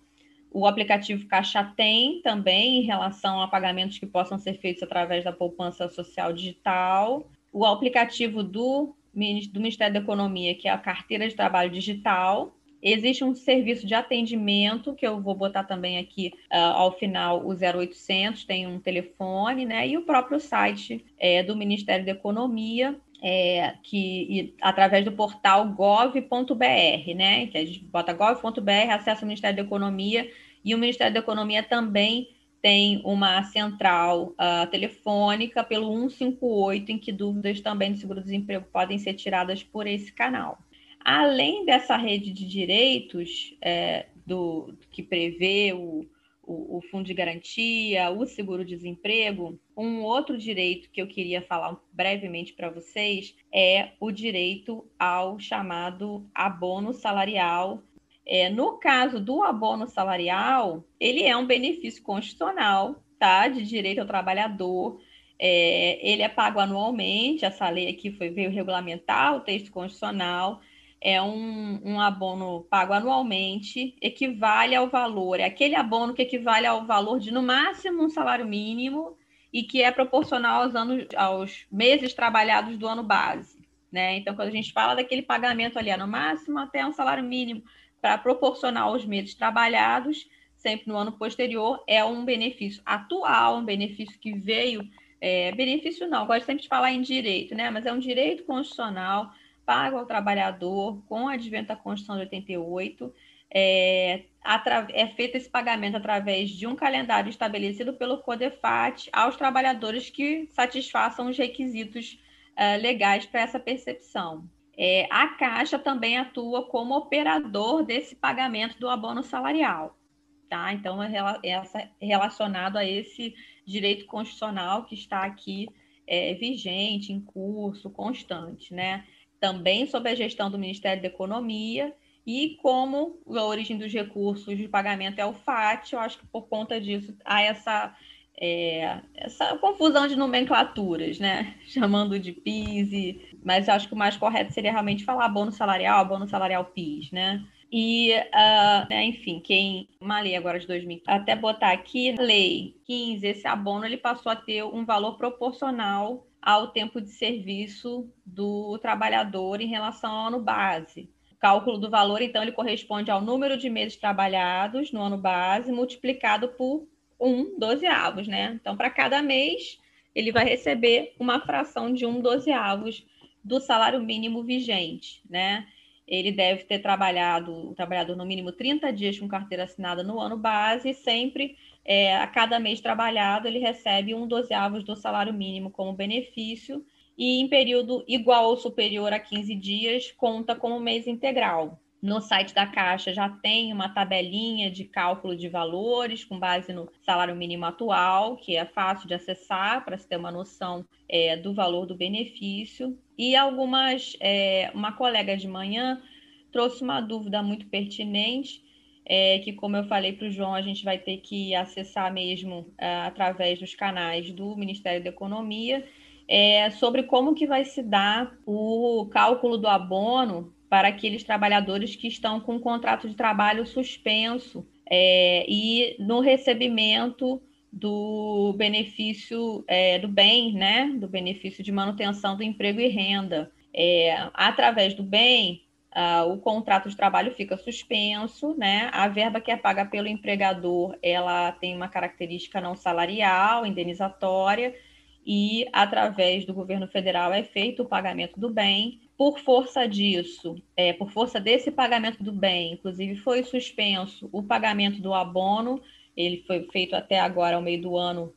O aplicativo Caixa tem também em relação a pagamentos que possam ser feitos através da poupança social digital. O aplicativo do, do Ministério da Economia, que é a carteira de trabalho digital, Existe um serviço de atendimento, que eu vou botar também aqui uh, ao final, o 0800, tem um telefone, né? E o próprio site é, do Ministério da Economia, é, que através do portal gov.br, né? Que a gente bota gov.br, acessa o Ministério da Economia, e o Ministério da Economia também tem uma central uh, telefônica pelo 158, em que dúvidas também do seguro-desemprego podem ser tiradas por esse canal. Além dessa rede de direitos é, do, que prevê o, o, o, fundo de garantia, o seguro-desemprego, um outro direito que eu queria falar brevemente para vocês é o direito ao chamado abono salarial. É, no caso do abono salarial, ele é um benefício constitucional, tá, de direito ao trabalhador. É, ele é pago anualmente, essa lei aqui foi, veio regulamentar o texto constitucional, é um, um abono pago anualmente, equivale ao valor, é aquele abono que equivale ao valor de no máximo um salário mínimo e que é proporcional aos anos, aos meses trabalhados do ano base. Né? Então, quando a gente fala daquele pagamento ali, é no máximo até um salário mínimo para proporcionar aos meses trabalhados, sempre no ano posterior, é um benefício atual, um benefício que veio. É, benefício não, gosto sempre de falar em direito, né? Mas é um direito constitucional pago ao trabalhador com o advento da Constituição de 88. É, é feito esse pagamento através de um calendário estabelecido pelo CODEFAT aos trabalhadores que satisfaçam os requisitos uh, legais para essa percepção. É, a Caixa também atua como operador desse pagamento do abono salarial. Tá? Então, é, é relacionado a esse direito constitucional que está aqui é, vigente, em curso, constante. Né? Também sob a gestão do Ministério da Economia E como a origem dos recursos de pagamento é o FAT, eu acho que por conta disso há essa, é, essa confusão de nomenclaturas, né? Chamando de PIS, mas eu acho que o mais correto seria realmente falar bônus salarial, bônus salarial PIS, né? E, uh, né, enfim, quem. Uma lei agora de 2000, até botar aqui, lei 15, esse abono ele passou a ter um valor proporcional ao tempo de serviço do trabalhador em relação ao ano base. O cálculo do valor, então, ele corresponde ao número de meses trabalhados no ano base multiplicado por um dozeavos, né? Então, para cada mês, ele vai receber uma fração de um dozeavos do salário mínimo vigente, né? Ele deve ter trabalhado, o trabalhador no mínimo 30 dias com carteira assinada no ano base sempre é, a cada mês trabalhado, ele recebe um dozeavos do salário mínimo como benefício, e em período igual ou superior a 15 dias, conta como mês integral. No site da Caixa já tem uma tabelinha de cálculo de valores com base no salário mínimo atual, que é fácil de acessar para se ter uma noção é, do valor do benefício. E algumas, é, uma colega de manhã trouxe uma dúvida muito pertinente é, que, como eu falei para o João, a gente vai ter que acessar mesmo é, através dos canais do Ministério da Economia, é, sobre como que vai se dar o cálculo do abono para aqueles trabalhadores que estão com o contrato de trabalho suspenso é, e no recebimento do benefício é, do bem, né, do benefício de manutenção do emprego e renda. É, através do bem, Uh, o contrato de trabalho fica suspenso, né? A verba que é paga pelo empregador, ela tem uma característica não salarial, indenizatória, e através do governo federal é feito o pagamento do bem. Por força disso, é, por força desse pagamento do bem, inclusive foi suspenso o pagamento do abono, ele foi feito até agora, ao meio do ano,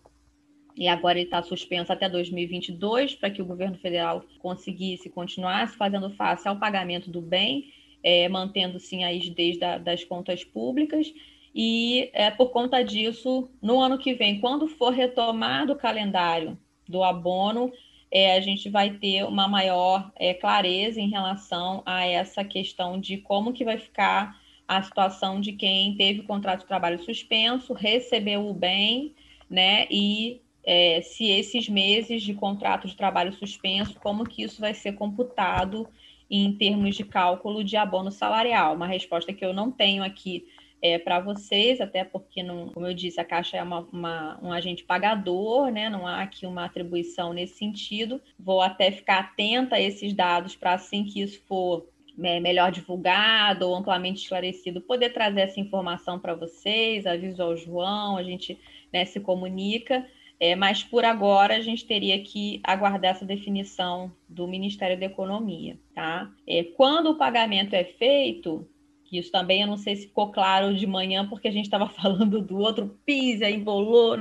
e agora ele está suspenso até 2022 para que o governo federal conseguisse continuar fazendo face ao pagamento do bem, é, mantendo sim a rigidez da, das contas públicas. E é, por conta disso, no ano que vem, quando for retomado o calendário do abono, é, a gente vai ter uma maior é, clareza em relação a essa questão de como que vai ficar a situação de quem teve o contrato de trabalho suspenso, recebeu o bem, né, e é, se esses meses de contrato de trabalho suspenso, como que isso vai ser computado em termos de cálculo de abono salarial? Uma resposta que eu não tenho aqui é, para vocês, até porque, não, como eu disse, a Caixa é uma, uma, um agente pagador, né? não há aqui uma atribuição nesse sentido. Vou até ficar atenta a esses dados para, assim que isso for é, melhor divulgado ou amplamente esclarecido, poder trazer essa informação para vocês, aviso ao João, a gente né, se comunica. É, mas por agora a gente teria que aguardar essa definição do Ministério da Economia, tá? É, quando o pagamento é feito, isso também eu não sei se ficou claro de manhã, porque a gente estava falando do outro PIS, aí embolou,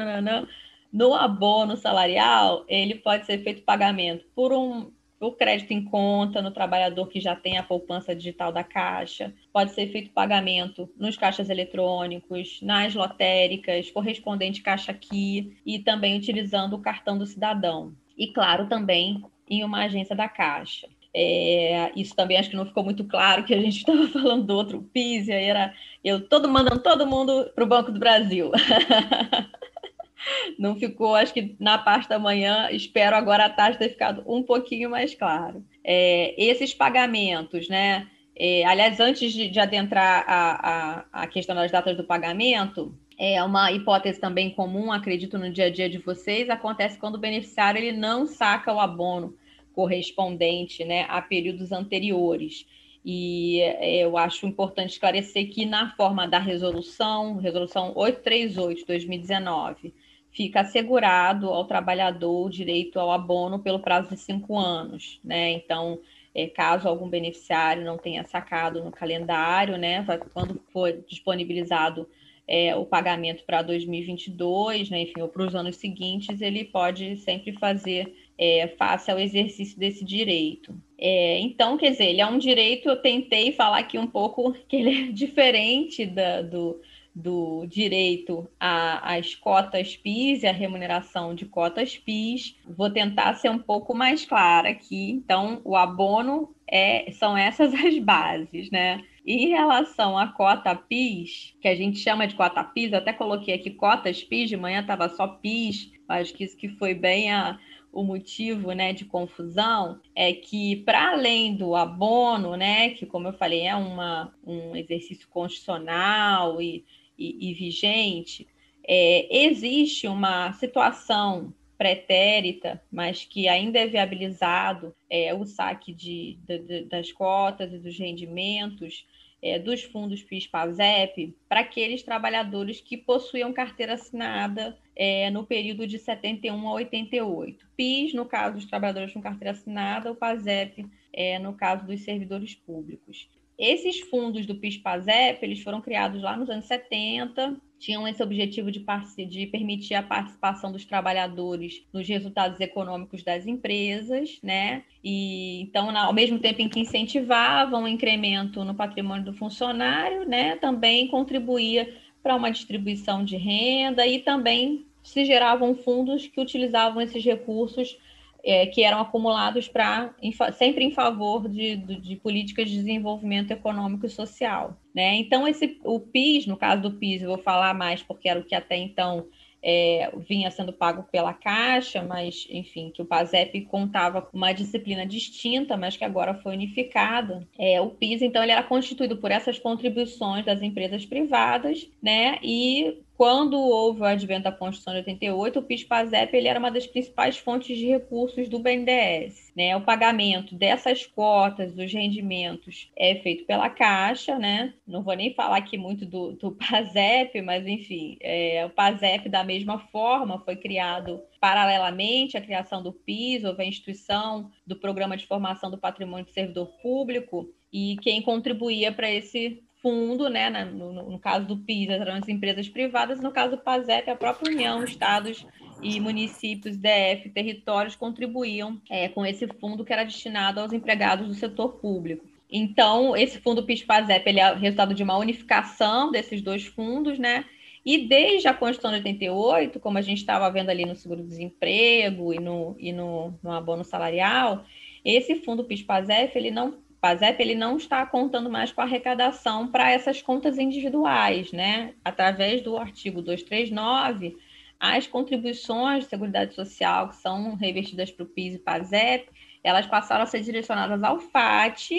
no abono salarial, ele pode ser feito pagamento por um o crédito em conta no trabalhador que já tem a poupança digital da Caixa, pode ser feito pagamento nos caixas eletrônicos, nas lotéricas, correspondente Caixa Aqui e também utilizando o cartão do cidadão. E, claro, também em uma agência da Caixa. É, isso também acho que não ficou muito claro que a gente estava falando do outro PIS, e aí era eu todo mandando todo mundo para o Banco do Brasil. não ficou, acho que na parte da manhã, espero agora à tarde ter ficado um pouquinho mais claro. É, esses pagamentos, né? É, aliás, antes de, de adentrar a, a, a, questão das datas do pagamento, é uma hipótese também comum, acredito, no dia a dia de vocês, acontece quando o beneficiário ele não saca o abono correspondente né, a períodos anteriores. E é, eu acho importante esclarecer que na forma da resolução, resolução 838 2019, fica assegurado ao trabalhador o direito ao abono pelo prazo de cinco anos, né? Então, é, caso algum beneficiário não tenha sacado no calendário, né, quando for disponibilizado é, o pagamento para 2022, né, enfim, ou para os anos seguintes, ele pode sempre fazer é, face ao exercício desse direito. É, então, quer dizer, ele é um direito, eu tentei falar aqui um pouco que ele é diferente da, do, do direito às cotas PIS e à remuneração de cotas PIS. Vou tentar ser um pouco mais clara aqui. Então, o abono é, são essas as bases, né? Em relação à cota PIS, que a gente chama de cota PIS, eu até coloquei aqui cotas PIS, de manhã estava só PIS, acho que isso que foi bem a, o motivo né, de confusão é que, para além do abono, né, que, como eu falei, é uma, um exercício constitucional e, e, e vigente, é, existe uma situação pretérita, mas que ainda é viabilizado é, o saque de, de, das cotas e dos rendimentos é, dos fundos PIS-PASEP para aqueles trabalhadores que possuíam carteira assinada é, no período de 71 a 88. PIS, no caso dos trabalhadores com carteira assinada, o PASEP, é, no caso dos servidores públicos. Esses fundos do PIS-PASEP, eles foram criados lá nos anos 70, tinham esse objetivo de, de, permitir a participação dos trabalhadores nos resultados econômicos das empresas, né? E então, ao mesmo tempo em que incentivavam o incremento no patrimônio do funcionário, né, também contribuía para uma distribuição de renda e também se geravam fundos que utilizavam esses recursos é, que eram acumulados para sempre em favor de, de, políticas de desenvolvimento econômico e social. Né? Então, esse, o PIS, no caso do PIS, eu vou falar mais porque era o que até então é, vinha sendo pago pela Caixa, mas, enfim, que o PASEP contava com uma disciplina distinta, mas que agora foi unificada. É, o PIS, então, ele era constituído por essas contribuições das empresas privadas, né, e quando houve o advento da Constituição de 88, o PIS-PASEP ele era uma das principais fontes de recursos do BNDES. Né? O pagamento dessas cotas, dos rendimentos, é feito pela Caixa. Né? Não vou nem falar aqui muito do, do PASEP, mas, enfim, é, o PASEP, da mesma forma, foi criado paralelamente à criação do PIS, houve a instituição do Programa de Formação do Patrimônio do Servidor Público, e quem contribuía para esse fundo, né, no, no, caso do PIS, eram as empresas privadas, no caso do PASEP, a própria União, estados e municípios, DF, territórios contribuíam é, com esse fundo que era destinado aos empregados do setor público. Então, esse fundo PIS-PASEP ele é resultado de uma unificação desses dois fundos, né? E desde a Constituição de 88, como a gente estava vendo ali no seguro-desemprego e no, e no, no abono salarial, esse fundo PIS-PASEP ele não PASEP ele não está contando mais com arrecadação para essas contas individuais, né? Através do artigo 239, as contribuições de Seguridade Social que são revestidas para o PIS e PASEP, elas passaram a ser direcionadas ao FAT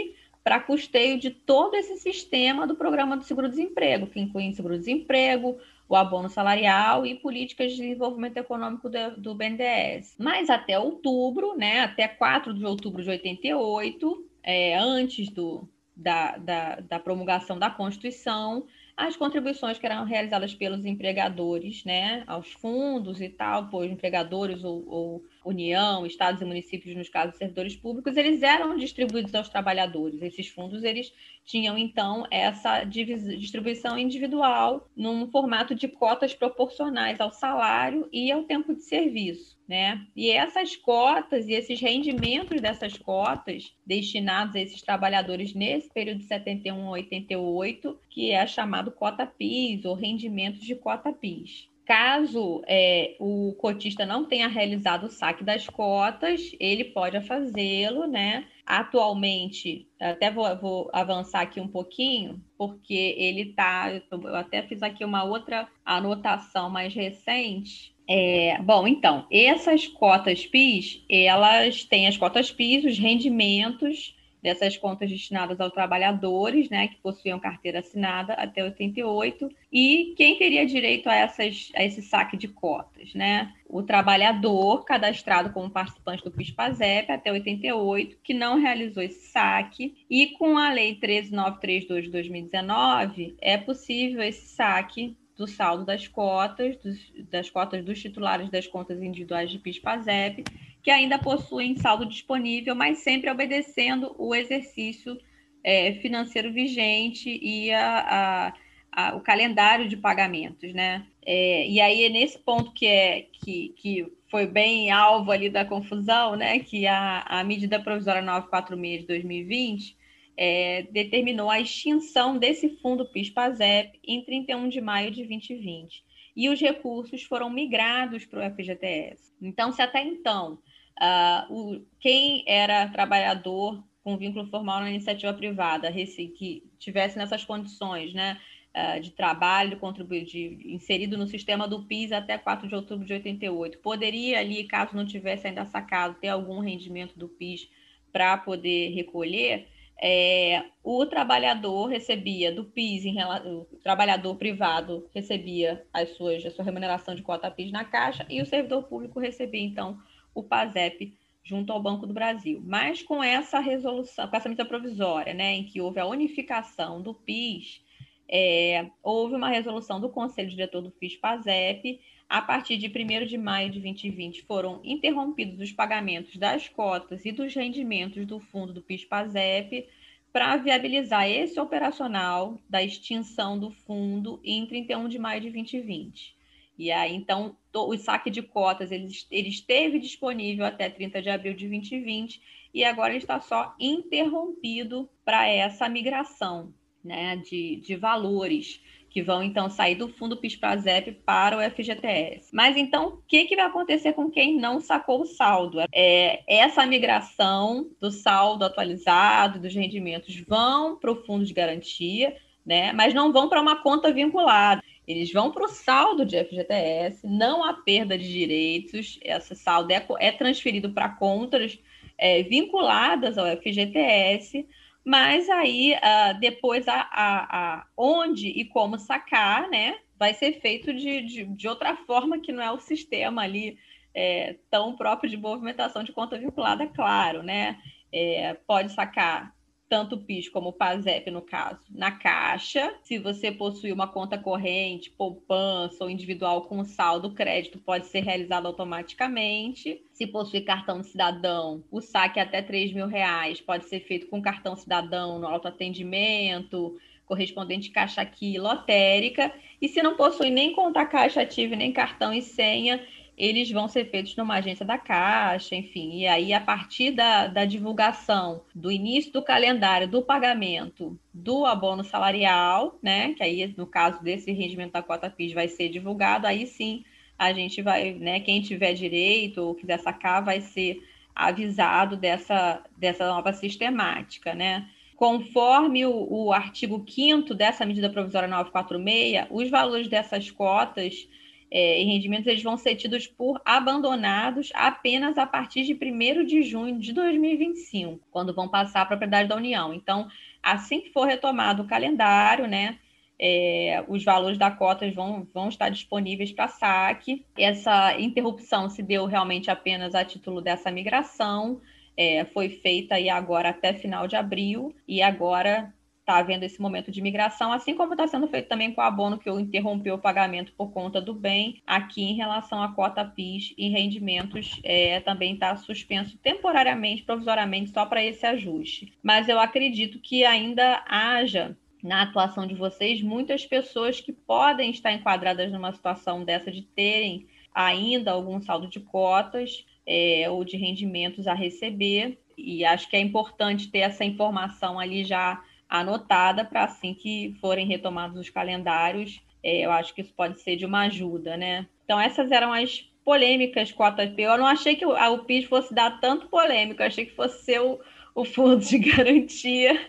para custeio de todo esse sistema do programa do seguro-desemprego, que inclui seguro-desemprego, o abono salarial e políticas de desenvolvimento econômico do, do BNDES. Mas até outubro, né, até 4 de outubro de 88, é, antes do, da, da, da, promulgação da Constituição, as contribuições que eram realizadas pelos empregadores, né, aos fundos e tal, pois empregadores ou, ou União, estados e municípios, nos casos servidores públicos, eles eram distribuídos aos trabalhadores. Esses fundos, eles tinham, então, essa distribuição individual num formato de cotas proporcionais ao salário e ao tempo de serviço. Né? E essas cotas e esses rendimentos dessas cotas destinados a esses trabalhadores nesse período de 71 a 88, que é chamado cota PIS ou rendimentos de cota PIS. Caso é, o cotista não tenha realizado o saque das cotas, ele pode fazê-lo, né? Atualmente, até vou, vou, avançar aqui um pouquinho, porque ele está. Eu até fiz aqui uma outra anotação mais recente. É, bom, então, essas cotas PIS, elas têm as cotas PIS, os rendimentos dessas contas destinadas aos trabalhadores, né, que possuíam carteira assinada até 88, e quem teria direito a, essas, a esse saque de cotas, né? O trabalhador cadastrado como participante do PIS-PASEP até 88, que não realizou esse saque, e com a Lei 13932 de 2019, é possível esse saque do saldo das cotas, dos, das cotas dos titulares das contas individuais de PIS-PASEP, que ainda possuem saldo disponível, mas sempre obedecendo o exercício é, financeiro vigente e a, a, a, o calendário de pagamentos, né? É, e aí é nesse ponto que é que, que foi bem alvo ali da confusão, né? Que a, a medida provisória 946 de 2020 é, determinou a extinção desse fundo PIS-PASEP em 31 de maio de 2020. E os recursos foram migrados para o FGTS. Então, se até então Uh, o, quem era trabalhador com vínculo formal na iniciativa privada, que tivesse nessas condições, né, eh, de trabalho de, inserido no sistema do PIS até 4 de outubro de 88, poderia ali, caso não tivesse ainda sacado, ter algum rendimento do PIS para poder recolher, é, o trabalhador recebia do PIS, em, o trabalhador privado recebia as suas, a sua remuneração de cota PIS na Caixa e o servidor público recebia, então, o PASEP junto ao Banco do Brasil. Mas com essa resolução, com essa medida provisória, né, em que houve a unificação do PIS, é, houve uma resolução do Conselho Diretor do FIS-PASEP. A partir de 1 de maio de 2020, foram interrompidos os pagamentos das cotas e dos rendimentos do fundo do PIS-PASEP para viabilizar esse operacional da extinção do fundo em 31 de maio de 2020. E aí, então, o saque de cotas ele, ele esteve disponível até 30 de abril de 2020 e agora está só interrompido para essa migração né, de, de valores que vão então sair do fundo PIS-PASEP para o FGTS. Mas então, o que, que vai acontecer com quem não sacou o saldo? É, essa migração do saldo atualizado, dos rendimentos, vão para o fundo de garantia, né? mas não vão para uma conta vinculada. Eles vão para o saldo de FGTS, não há perda de direitos, esse saldo é, é transferido para contas é, vinculadas ao FGTS, mas aí, uh, depois, a, a, a, onde e como sacar, né? Vai ser feito de, de, de outra forma que não é o sistema ali é, tão próprio de movimentação de conta vinculada, claro, né? É, pode sacar tanto o PIS como o PASEP, no caso, na caixa. Se você possui uma conta corrente, poupança ou individual com saldo, crédito pode ser realizado automaticamente. Se possui cartão cidadão, o saque até 3 mil reais pode ser feito com cartão cidadão no autoatendimento, correspondente caixa aqui, lotérica. E se não possui nem conta caixa ativa, nem cartão e senha, eles vão ser feitos numa agência da Caixa, enfim. E aí, a partir da, da divulgação do início do calendário do pagamento do abono salarial, né? Que aí, no caso desse rendimento da cota PIS, vai ser divulgado, aí sim a gente vai, né? Quem tiver direito ou quiser sacar, vai ser avisado dessa, dessa nova sistemática, né? Conforme o, o artigo 5 dessa medida provisória 946, os valores dessas cotas é, e rendimentos eles vão ser tidos por abandonados apenas a partir de 1 de junho de 2025, quando vão passar a propriedade da União. Então, assim que for retomado o calendário, né, é, os valores da cota vão, vão estar disponíveis para saque. Essa interrupção se deu realmente apenas a título dessa migração, é, foi feita aí agora até final de abril, e agora está havendo esse momento de migração, assim como está sendo feito também com o abono que eu interrompeu o pagamento por conta do bem, aqui em relação à cota PIS e rendimentos é, também está suspenso temporariamente, provisoriamente, só para esse ajuste. Mas eu acredito que ainda haja na atuação de vocês muitas pessoas que podem estar enquadradas numa situação dessa de terem ainda algum saldo de cotas é, ou de rendimentos a receber. E acho que é importante ter essa informação ali já anotada para assim que forem retomados os calendários, é, eu acho que isso pode ser de uma ajuda, né? Então, essas eram as polêmicas com a JP. Eu não achei que o PIS fosse dar tanto polêmico, eu achei que fosse ser o, o fundo de garantia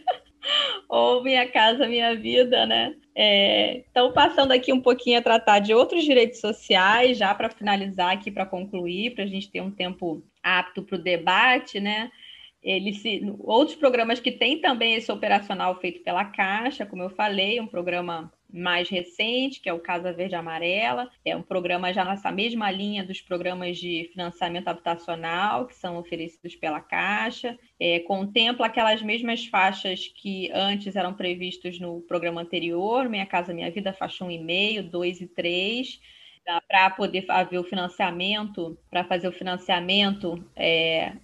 ou Minha Casa Minha Vida, né? É, então, passando aqui um pouquinho a tratar de outros direitos sociais, já para finalizar aqui, para concluir, para a gente ter um tempo apto para o debate, né? Ele se, outros programas que têm também esse operacional feito pela Caixa, como eu falei, um programa mais recente, que é o Casa Verde Amarela, é um programa já nessa mesma linha dos programas de financiamento habitacional que são oferecidos pela Caixa, é, contempla aquelas mesmas faixas que antes eram previstas no programa anterior, Minha Casa Minha Vida, faixa 1,5, 2 e 3, para poder fazer o financiamento, para fazer o financiamento é,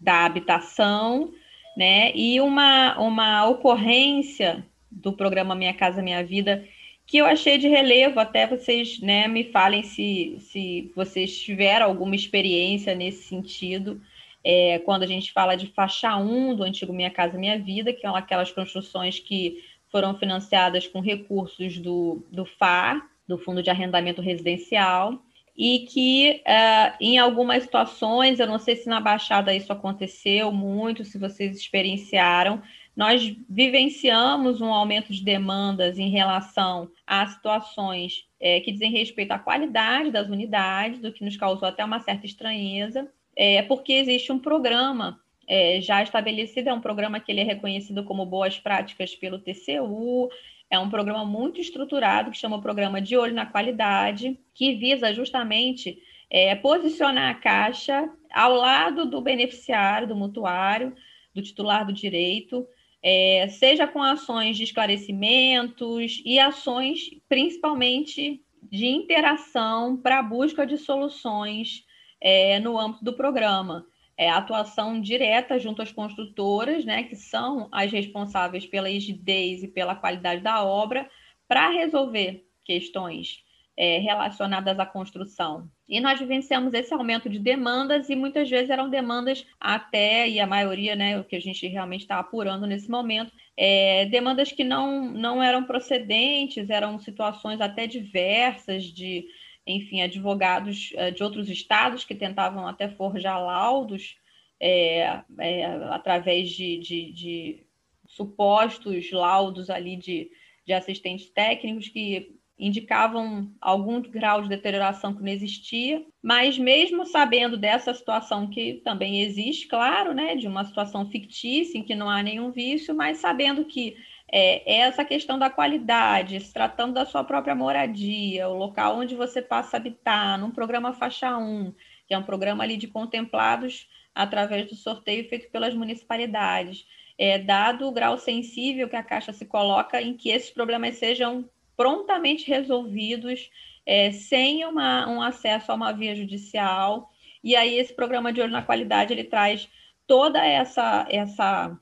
da habitação, né? E uma, uma ocorrência do programa Minha Casa Minha Vida que eu achei de relevo, até vocês né, me falem se, se vocês tiveram alguma experiência nesse sentido, é, quando a gente fala de faixa 1 do antigo Minha Casa Minha Vida, que são aquelas construções que foram financiadas com recursos do, do FAR, do Fundo de Arrendamento Residencial, e que uh, em algumas situações, eu não sei se na Baixada isso aconteceu muito, se vocês experienciaram, nós vivenciamos um aumento de demandas em relação a situações é, que dizem respeito à qualidade das unidades, o que nos causou até uma certa estranheza, é, porque existe um programa é, já estabelecido, é um programa que ele é reconhecido como Boas Práticas pelo TCU, é um programa muito estruturado que chama o Programa de Olho na Qualidade, que visa justamente é, posicionar a Caixa ao lado do beneficiário, do mutuário, do titular do direito, é, seja com ações de esclarecimentos e ações principalmente de interação para a busca de soluções é, no âmbito do programa. É, atuação direta junto às construtoras, né, que são as responsáveis pela rigidez e pela qualidade da obra, para resolver questões é, relacionadas à construção. E nós vivenciamos esse aumento de demandas e muitas vezes eram demandas até, e a maioria, né, o que a gente realmente está apurando nesse momento, é, demandas que não, não eram procedentes, eram situações até diversas de, enfim, advogados é, de outros estados que tentavam até forjar laudos é, é, através de, de, de, supostos laudos ali de, de assistentes técnicos que indicavam algum grau de deterioração que não existia, mas mesmo sabendo dessa situação que também existe, claro, né, de uma situação fictícia em que não há nenhum vício, mas sabendo que é, essa questão da qualidade, se tratando da sua própria moradia, o local onde você passa a habitar, num programa faixa 1, que é um programa ali de contemplados através do sorteio feito pelas municipalidades, é, dado o grau sensível que a Caixa se coloca em que esses problemas sejam prontamente resolvidos é, sem uma, um acesso a uma via judicial. E aí esse programa de olho na qualidade ele traz toda essa essa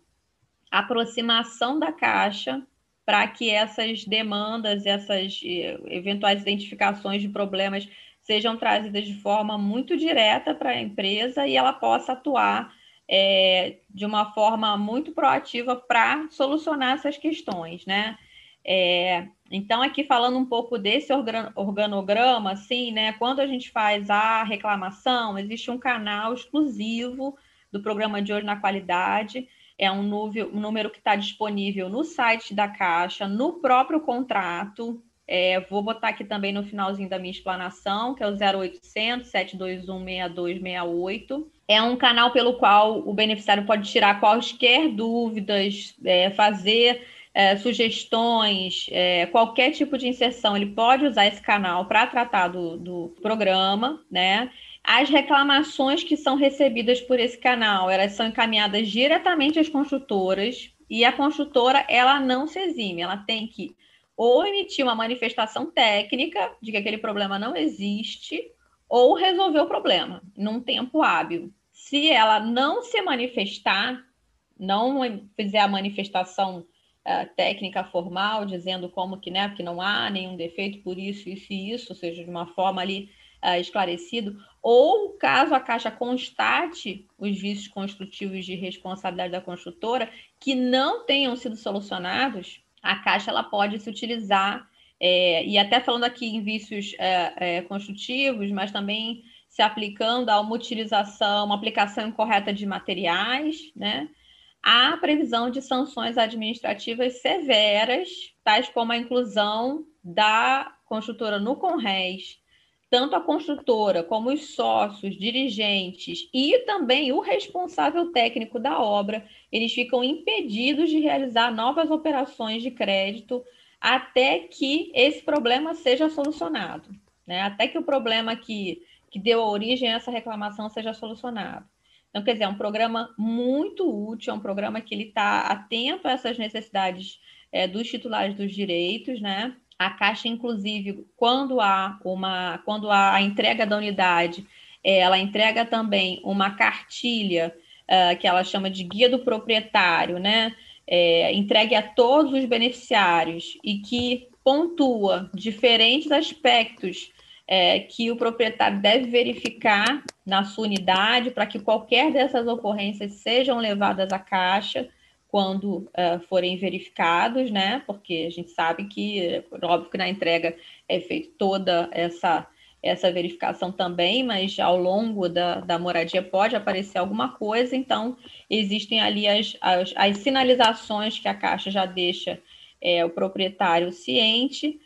aproximação da Caixa para que essas demandas, essas eh, eventuais identificações de problemas sejam trazidas de forma muito direta para a empresa e ela possa atuar é, de uma forma muito proativa para solucionar essas questões, né? É, então, aqui falando um pouco desse organograma, assim, né? Quando a gente faz a reclamação, existe um canal exclusivo do programa de olho na qualidade. É um, um número que está disponível no site da Caixa, no próprio contrato. É, vou botar aqui também no finalzinho da minha explanação, que é o 0800 721 6268. É um canal pelo qual o beneficiário pode tirar quaisquer dúvidas, é, fazer é, sugestões, é, qualquer tipo de inserção, ele pode usar esse canal para tratar do, do programa, né? As reclamações que são recebidas por esse canal, elas são encaminhadas diretamente às construtoras e a construtora, ela não se exime, ela tem que ou emitir uma manifestação técnica de que aquele problema não existe, ou resolver o problema num tempo hábil. Se ela não se manifestar, não fizer a manifestação técnica formal, dizendo como que, né, que não há nenhum defeito por isso, isso e isso, ou seja, de uma forma ali uh, esclarecido, ou caso a Caixa constate os vícios construtivos de responsabilidade da construtora que não tenham sido solucionados, a Caixa ela pode se utilizar, é, e até falando aqui em vícios é, é, construtivos, mas também se aplicando a uma utilização, uma aplicação incorreta de materiais, né? há previsão de sanções administrativas severas, tais como a inclusão da construtora no CONRES, tanto a construtora como os sócios, dirigentes e também o responsável técnico da obra, eles ficam impedidos de realizar novas operações de crédito até que esse problema seja solucionado, né? até que o problema que, que deu origem a essa reclamação seja solucionado. Então, quer dizer, é um programa muito útil, é um programa que ele está atento a essas necessidades é, dos titulares dos direitos, né? A Caixa, inclusive, quando há uma, quando há a entrega da unidade, é, ela entrega também uma cartilha uh, que ela chama de guia do proprietário, né? É, entregue a todos os beneficiários e que pontua diferentes aspectos é, que o proprietário deve verificar na sua unidade para que qualquer dessas ocorrências sejam levadas à caixa quando uh, forem verificados, né? Porque a gente sabe que, óbvio que na entrega é feita toda essa essa verificação também, mas ao longo da, da moradia pode aparecer alguma coisa, então existem ali as, as, as sinalizações que a Caixa já deixa é, o proprietário ciente,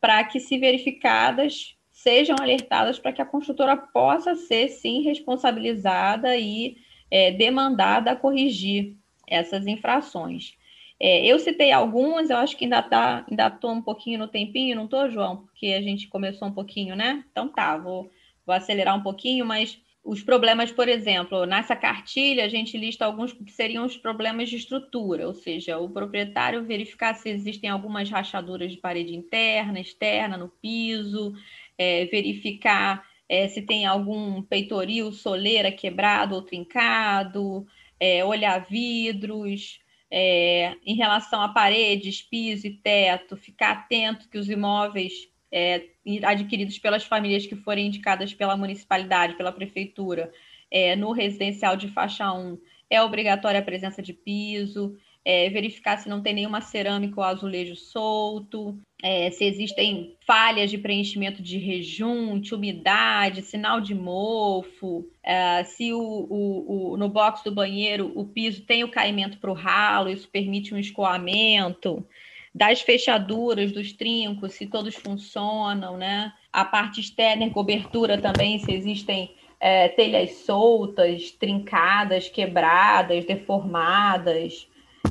para que, se verificadas, sejam alertadas para que a construtora possa ser, sim, responsabilizada e é, demandada a corrigir essas infrações. É, eu citei algumas, eu acho que ainda tá, ainda estou um pouquinho no tempinho, não estou, João? Porque a gente começou um pouquinho, né? Então tá, vou, vou acelerar um pouquinho, mas os problemas, por exemplo, nessa cartilha a gente lista alguns que seriam os problemas de estrutura, ou seja, o proprietário verificar se existem algumas rachaduras de parede interna, externa, no piso, é, verificar é, se tem algum peitoril, soleira quebrado ou trincado, é, olhar vidros, é, em relação a paredes, piso e teto, ficar atento que os imóveis é, adquiridos pelas famílias que forem indicadas pela municipalidade, pela prefeitura, é, no residencial de faixa 1, é obrigatória a presença de piso, é, verificar se não tem nenhuma cerâmica ou azulejo solto, é, se existem falhas de preenchimento de rejunte, umidade, sinal de mofo, é, se o, o, o, no box do banheiro o piso tem o caimento para o ralo, isso permite um escoamento, das fechaduras, dos trincos, se todos funcionam, né? A parte externa, cobertura também, se existem é, telhas soltas, trincadas, quebradas, deformadas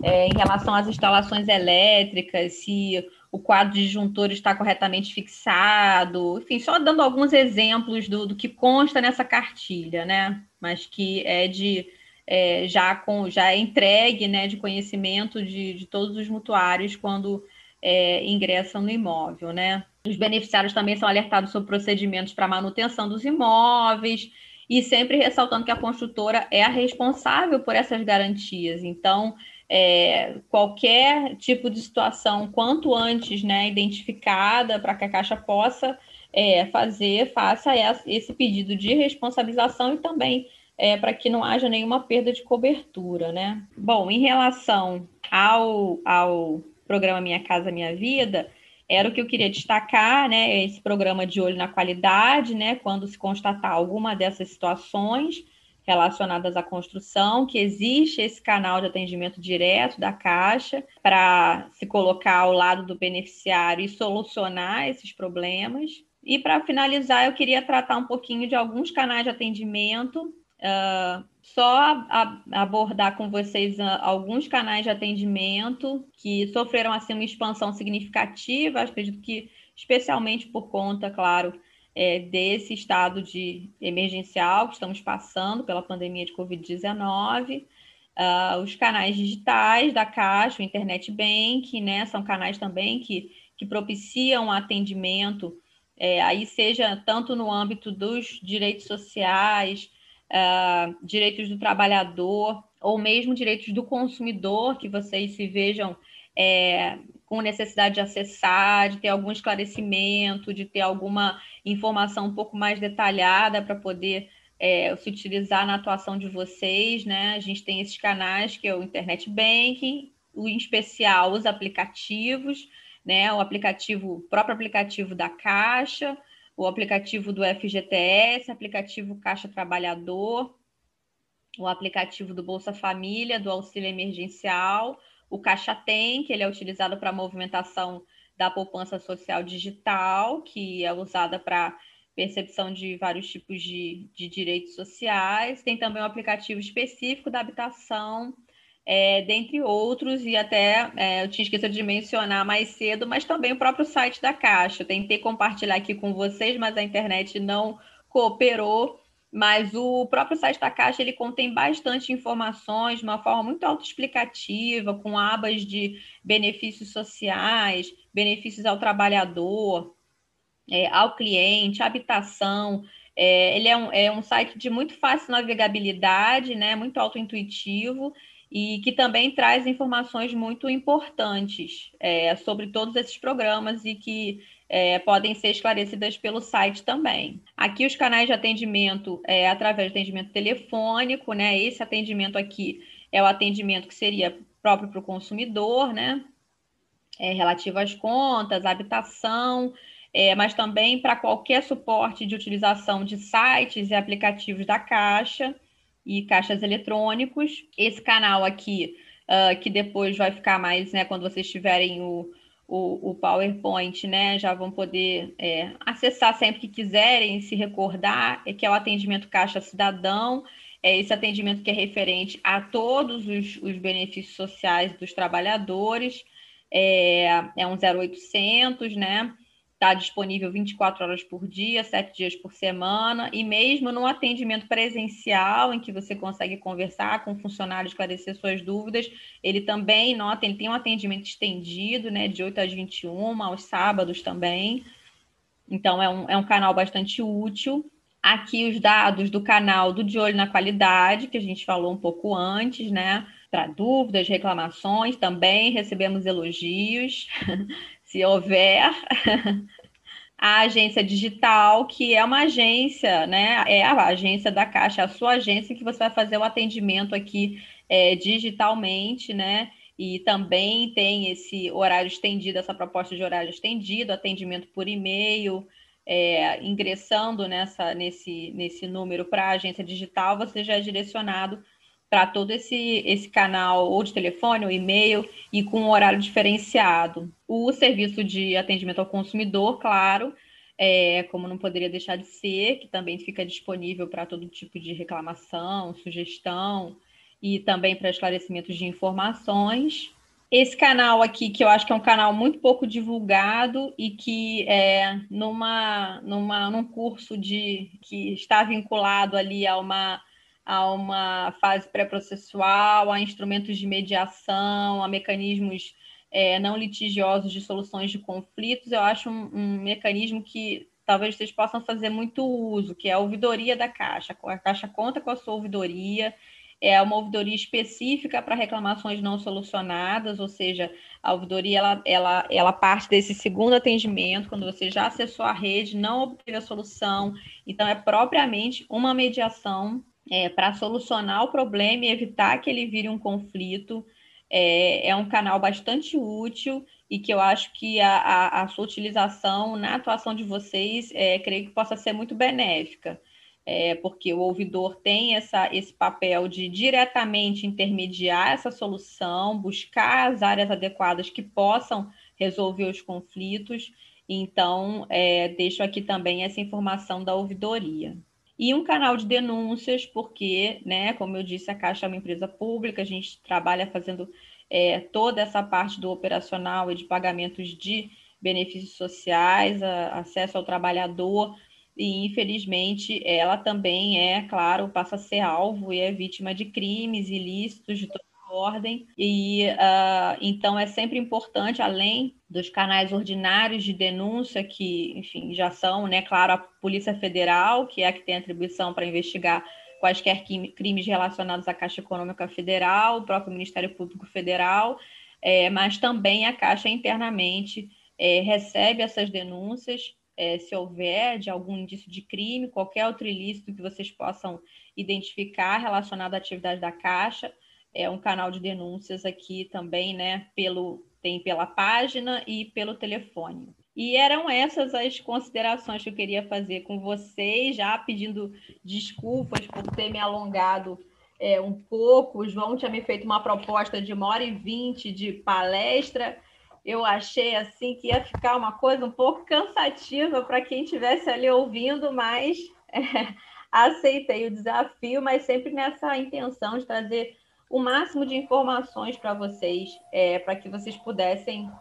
é, em relação às instalações elétricas, se o quadro de disjuntor está corretamente fixado, enfim, só dando alguns exemplos do, do que consta nessa cartilha, né? Mas que é de é, já com já é entregue, né, de conhecimento de, de todos os mutuários quando é, ingressam no imóvel, né? Os beneficiários também são alertados sobre procedimentos para manutenção dos imóveis e sempre ressaltando que a construtora é a responsável por essas garantias. Então, é, qualquer tipo de situação, quanto antes né, identificada, para que a Caixa possa é, fazer, faça esse pedido de responsabilização e também é, para que não haja nenhuma perda de cobertura. Né? Bom, em relação ao, ao programa Minha Casa Minha Vida, era o que eu queria destacar, né? Esse programa de olho na qualidade, né? Quando se constatar alguma dessas situações, relacionadas à construção, que existe esse canal de atendimento direto da Caixa para se colocar ao lado do beneficiário e solucionar esses problemas. E para finalizar, eu queria tratar um pouquinho de alguns canais de atendimento, uh, só a, abordar com vocês alguns canais de atendimento que sofreram assim uma expansão significativa, acredito que especialmente por conta, claro, é, desse estado de emergencial que estamos passando pela pandemia de Covid-19. Uh, ah, os canais digitais da Caixa, o Internet Bank, né, são canais também que, que propiciam atendimento, é, aí seja tanto no âmbito dos direitos sociais, uh, direitos do trabalhador, ou mesmo direitos do consumidor, que vocês se vejam é, com necessidade de acessar, de ter algum esclarecimento, de ter alguma informação um pouco mais detalhada para poder é, se utilizar na atuação de vocês, né? A gente tem esses canais que é o Internet Banking, o, em especial os aplicativos, né? O aplicativo, o próprio aplicativo da Caixa, o aplicativo do FGTS, aplicativo Caixa Trabalhador, o aplicativo do Bolsa Família, do Auxílio Emergencial, o Caixa Tem, que ele é utilizado para movimentação da poupança social digital, que é usada para percepção de vários tipos de, de direitos sociais. Tem também um aplicativo específico da habitação, é, dentre outros, e até é, eu tinha esquecido de mencionar mais cedo, mas também o próprio site da Caixa. Eu tentei compartilhar aqui com vocês, mas a internet não cooperou. Mas o próprio site da Caixa ele contém bastante informações de uma forma muito autoexplicativa, com abas de benefícios sociais, benefícios ao trabalhador, é, ao cliente, habitação. É, ele é um, é um site de muito fácil navegabilidade, né, muito autointuitivo e que também traz informações muito importantes é, sobre todos esses programas e que é, podem ser esclarecidas pelo site também. Aqui os canais de atendimento é através de atendimento telefônico, né? Esse atendimento aqui é o atendimento que seria próprio para o consumidor, né? É, relativo às contas, habitação, é, mas também para qualquer suporte de utilização de sites e aplicativos da Caixa e caixas eletrônicos. Esse canal aqui, uh, que depois vai ficar mais, né, quando vocês tiverem o, o, o PowerPoint, né, já vão poder é, acessar sempre que quiserem, se recordar, é que é o atendimento Caixa Cidadão, é esse atendimento que é referente a todos os, os benefícios sociais dos trabalhadores, é, é um 0800, né, está disponível 24 horas por dia, 7 dias por semana, e mesmo no atendimento presencial, em que você consegue conversar com o funcionário, esclarecer suas dúvidas, ele também nota, ele tem um atendimento estendido, né, de 8 às 21, aos sábados também. Então, é um, é um canal bastante útil. Aqui os dados do canal do De Olho na Qualidade, que a gente falou um pouco antes, né? Para dúvidas, reclamações, também recebemos elogios. se houver, a agência digital, que é uma agência, né? É a agência da Caixa, a sua agência que você vai fazer o atendimento aqui é, digitalmente, né? E também tem esse horário estendido, essa proposta de horário estendido, atendimento por e-mail, é, ingressando nessa, nesse, nesse número para a agência digital, você já é direcionado para todo esse, esse canal, ou de telefone, ou e-mail, e com um horário diferenciado. O serviço de atendimento ao consumidor, claro, é, como não poderia deixar de ser, que também fica disponível para todo tipo de reclamação, sugestão e também para esclarecimentos de informações. Esse canal aqui, que eu acho que é um canal muito pouco divulgado e que é numa, numa, num curso de que está vinculado ali a uma a uma fase pré-processual, a instrumentos de mediação, a mecanismos é, não litigiosos de soluções de conflitos, eu acho um, um, mecanismo que talvez vocês possam fazer muito uso, que é a ouvidoria da Caixa. A Caixa conta com a sua ouvidoria, é uma ouvidoria específica para reclamações não solucionadas, ou seja, a ouvidoria ela, ela, ela parte desse segundo atendimento, quando você já acessou a rede, não obteve a solução, então é propriamente uma mediação é, para solucionar o problema e evitar que ele vire um conflito. É, é, um canal bastante útil e que eu acho que a, a, a sua utilização na atuação de vocês, é, creio que possa ser muito benéfica, é, porque o ouvidor tem essa, esse papel de diretamente intermediar essa solução, buscar as áreas adequadas que possam resolver os conflitos. Então, é, deixo aqui também essa informação da ouvidoria e um canal de denúncias, porque, né, como eu disse, a Caixa é uma empresa pública, a gente trabalha fazendo é, toda essa parte do operacional e de pagamentos de benefícios sociais, a, acesso ao trabalhador, e infelizmente ela também é, claro, passa a ser alvo e é vítima de crimes ilícitos de ordem, e uh, então é sempre importante, além dos canais ordinários de denúncia, que, enfim, já são, né, claro, a Polícia Federal, que é a que tem atribuição para investigar quaisquer crimes relacionados à Caixa Econômica Federal, o próprio Ministério Público Federal, é, mas também a Caixa internamente é, recebe essas denúncias, é, se houver de algum indício de crime, qualquer outro ilícito que vocês possam identificar relacionado à atividade da Caixa, é um canal de denúncias aqui também, né? Pelo, tem pela página e pelo telefone. E eram essas as considerações que eu queria fazer com vocês, já pedindo desculpas por ter me alongado é, um pouco. O João tinha me feito uma proposta de uma hora e vinte de palestra. Eu achei assim que ia ficar uma coisa um pouco cansativa para quem estivesse ali ouvindo, mas é, aceitei o desafio, mas sempre nessa intenção de trazer o máximo de informações para vocês, é, para que vocês pudessem,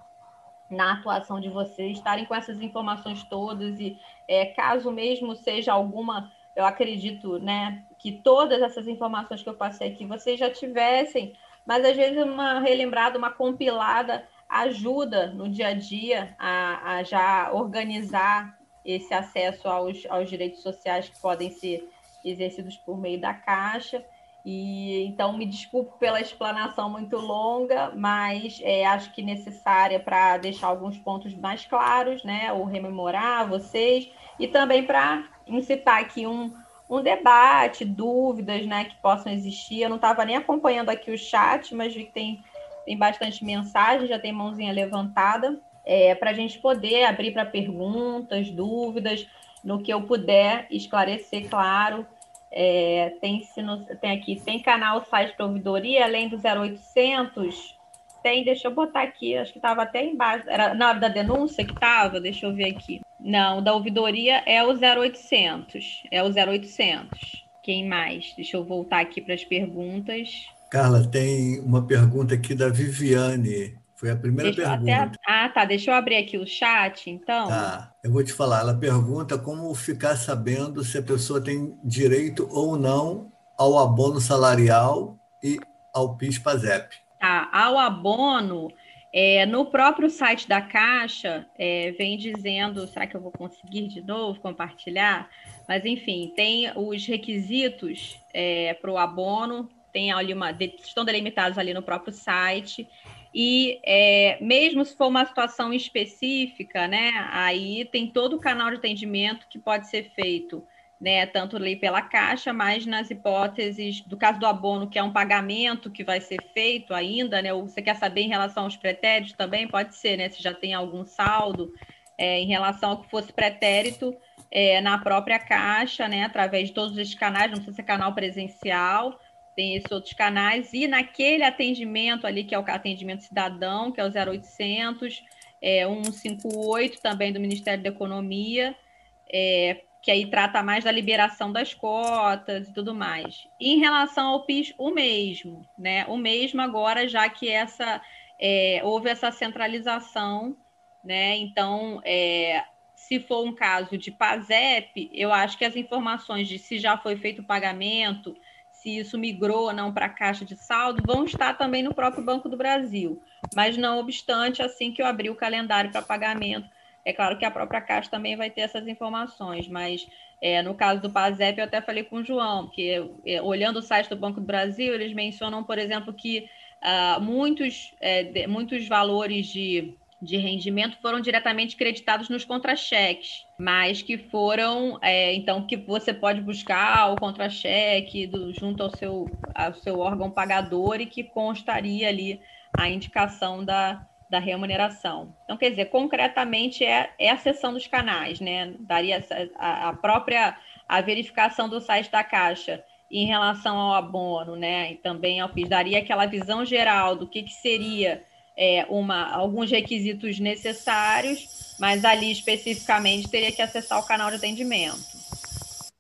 na atuação de vocês, estarem com essas informações todas e é, caso mesmo seja alguma, eu acredito, né, que todas essas informações que eu passei aqui vocês já tivessem, mas às vezes uma relembrada, uma compilada ajuda no dia a dia a, a já organizar esse acesso aos, aos direitos sociais que podem ser exercidos por meio da Caixa. E então me desculpo pela explanação muito longa, mas é, acho que necessária para deixar alguns pontos mais claros, né? Ou rememorar vocês, e também para incitar aqui um, um debate, dúvidas né, que possam existir. Eu não estava nem acompanhando aqui o chat, mas vi que tem, tem bastante mensagem, já tem mãozinha levantada. é, para a gente poder abrir para perguntas, dúvidas, no que eu puder esclarecer, claro. É, tem, tem aqui, tem canal site ouvidoria, além do 0800, tem, deixa eu botar aqui, acho que estava até embaixo, era na hora da denúncia que estava, deixa eu ver aqui. Não, da ouvidoria é o 0800, é o 0800. Quem mais? Deixa eu voltar aqui para as perguntas. Carla, tem uma pergunta aqui da Viviane. Foi a primeira deixa pergunta. Ah, tá. Deixa eu abrir aqui o chat, então. Tá. Eu vou te falar. Ela pergunta como ficar sabendo se a pessoa tem direito ou não ao abono salarial e ao PIS-PASEP. Tá. Ao abono, é, no próprio site da Caixa, é, vem dizendo. Será que eu vou conseguir de novo compartilhar? Mas, enfim, tem os requisitos é, para o abono, tem ali uma, estão delimitados ali no próprio site. E é, mesmo se for uma situação específica, né, aí tem todo o canal de atendimento que pode ser feito, né, tanto ali pela Caixa, mas nas hipóteses do caso do abono, que é um pagamento que vai ser feito ainda, né, ou você quer saber em relação aos pretéritos também, pode ser, né, se já tem algum saldo é, em relação ao que fosse pretérito, é, na própria Caixa, né, através de todos esses canais, não precisa ser canal presencial, tem esses outros canais, e naquele atendimento ali, que é o atendimento cidadão, que é o 0800, é, 158 também do Ministério da Economia, é, que aí trata mais da liberação das cotas e tudo mais. Em relação ao PIS, o mesmo, né? O mesmo agora, já que essa é, houve essa centralização, né? Então, é, se for um caso de PASEP, eu acho que as informações de se já foi feito o pagamento, se isso migrou ou não para a caixa de saldo, vão estar também no próprio Banco do Brasil. Mas, não obstante, assim que eu abrir o calendário para pagamento, é claro que a própria Caixa também vai ter essas informações, mas é, no caso do PASEP, eu até falei com o João, porque é, olhando o site do Banco do Brasil, eles mencionam, por exemplo, que uh, muitos, é, de, muitos valores de de rendimento foram diretamente creditados nos contra-cheques, mas que foram, é, então, que você pode buscar o contra-cheque junto ao seu, ao seu órgão pagador e que constaria ali a indicação da, da remuneração. Então, quer dizer, concretamente é, é a seção dos canais, né? Daria a, a própria a verificação do site da Caixa em relação ao abono, né? E também ao PIS, daria aquela visão geral do que, que seria é, uma, alguns requisitos necessários, mas ali especificamente teria que acessar o canal de atendimento.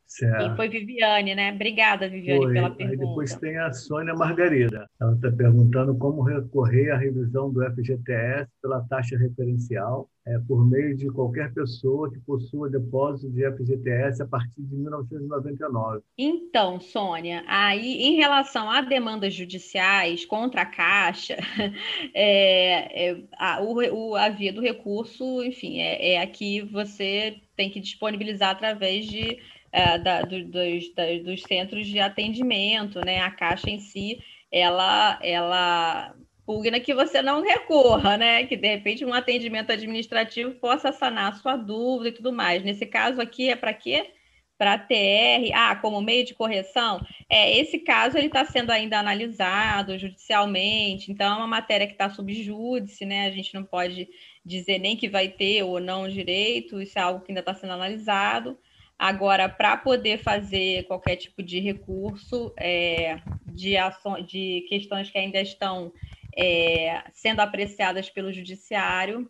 Certo. E foi Viviane, né? Obrigada, Viviane, foi. pela pergunta. Aí depois tem a Sônia Margarida. Ela está perguntando como recorrer à revisão do FGTS pela taxa referencial é, por meio de qualquer pessoa que possua depósito de FGTS a partir de 1999. Então, Sônia, aí em relação a demandas judiciais contra a Caixa, é, é, a, o, o, a via do recurso, enfim, é, é aqui você tem que disponibilizar através de é, da, do, dos, da, dos centros de atendimento, né? A Caixa em si, ela, ela pugna que você não recorra, né? Que de repente um atendimento administrativo possa sanar a sua dúvida e tudo mais. Nesse caso aqui é para quê? Para TR, ah, como meio de correção. É, esse caso ele está sendo ainda analisado judicialmente, então é uma matéria que está sob júdice, né? A gente não pode dizer nem que vai ter ou não direito, isso é algo que ainda está sendo analisado. Agora, para poder fazer qualquer tipo de recurso é, de, ação, de questões que ainda estão é, sendo apreciadas pelo judiciário,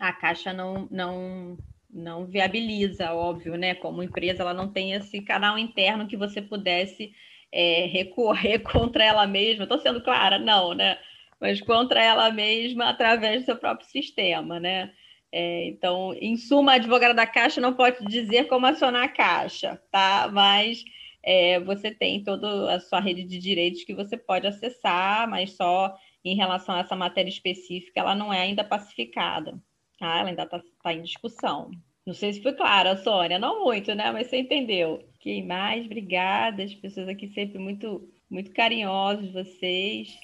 a Caixa não, não, não viabiliza, óbvio, né? Como empresa, ela não tem esse canal interno que você pudesse é, recorrer contra ela mesma. Estou sendo clara? Não, né? Mas contra ela mesma através do seu próprio sistema, né? É, então, em suma, a advogada da Caixa não pode dizer como acionar a Caixa, tá? Mas é, você tem toda a sua rede de direitos que você pode acessar, mas só em relação a essa matéria específica, ela não é ainda pacificada, tá? Ela ainda está tá em discussão. Não sei se foi clara, Sônia, não muito, né? Mas você entendeu. Quem mais? Obrigada, as pessoas aqui sempre muito, muito carinhosos, vocês.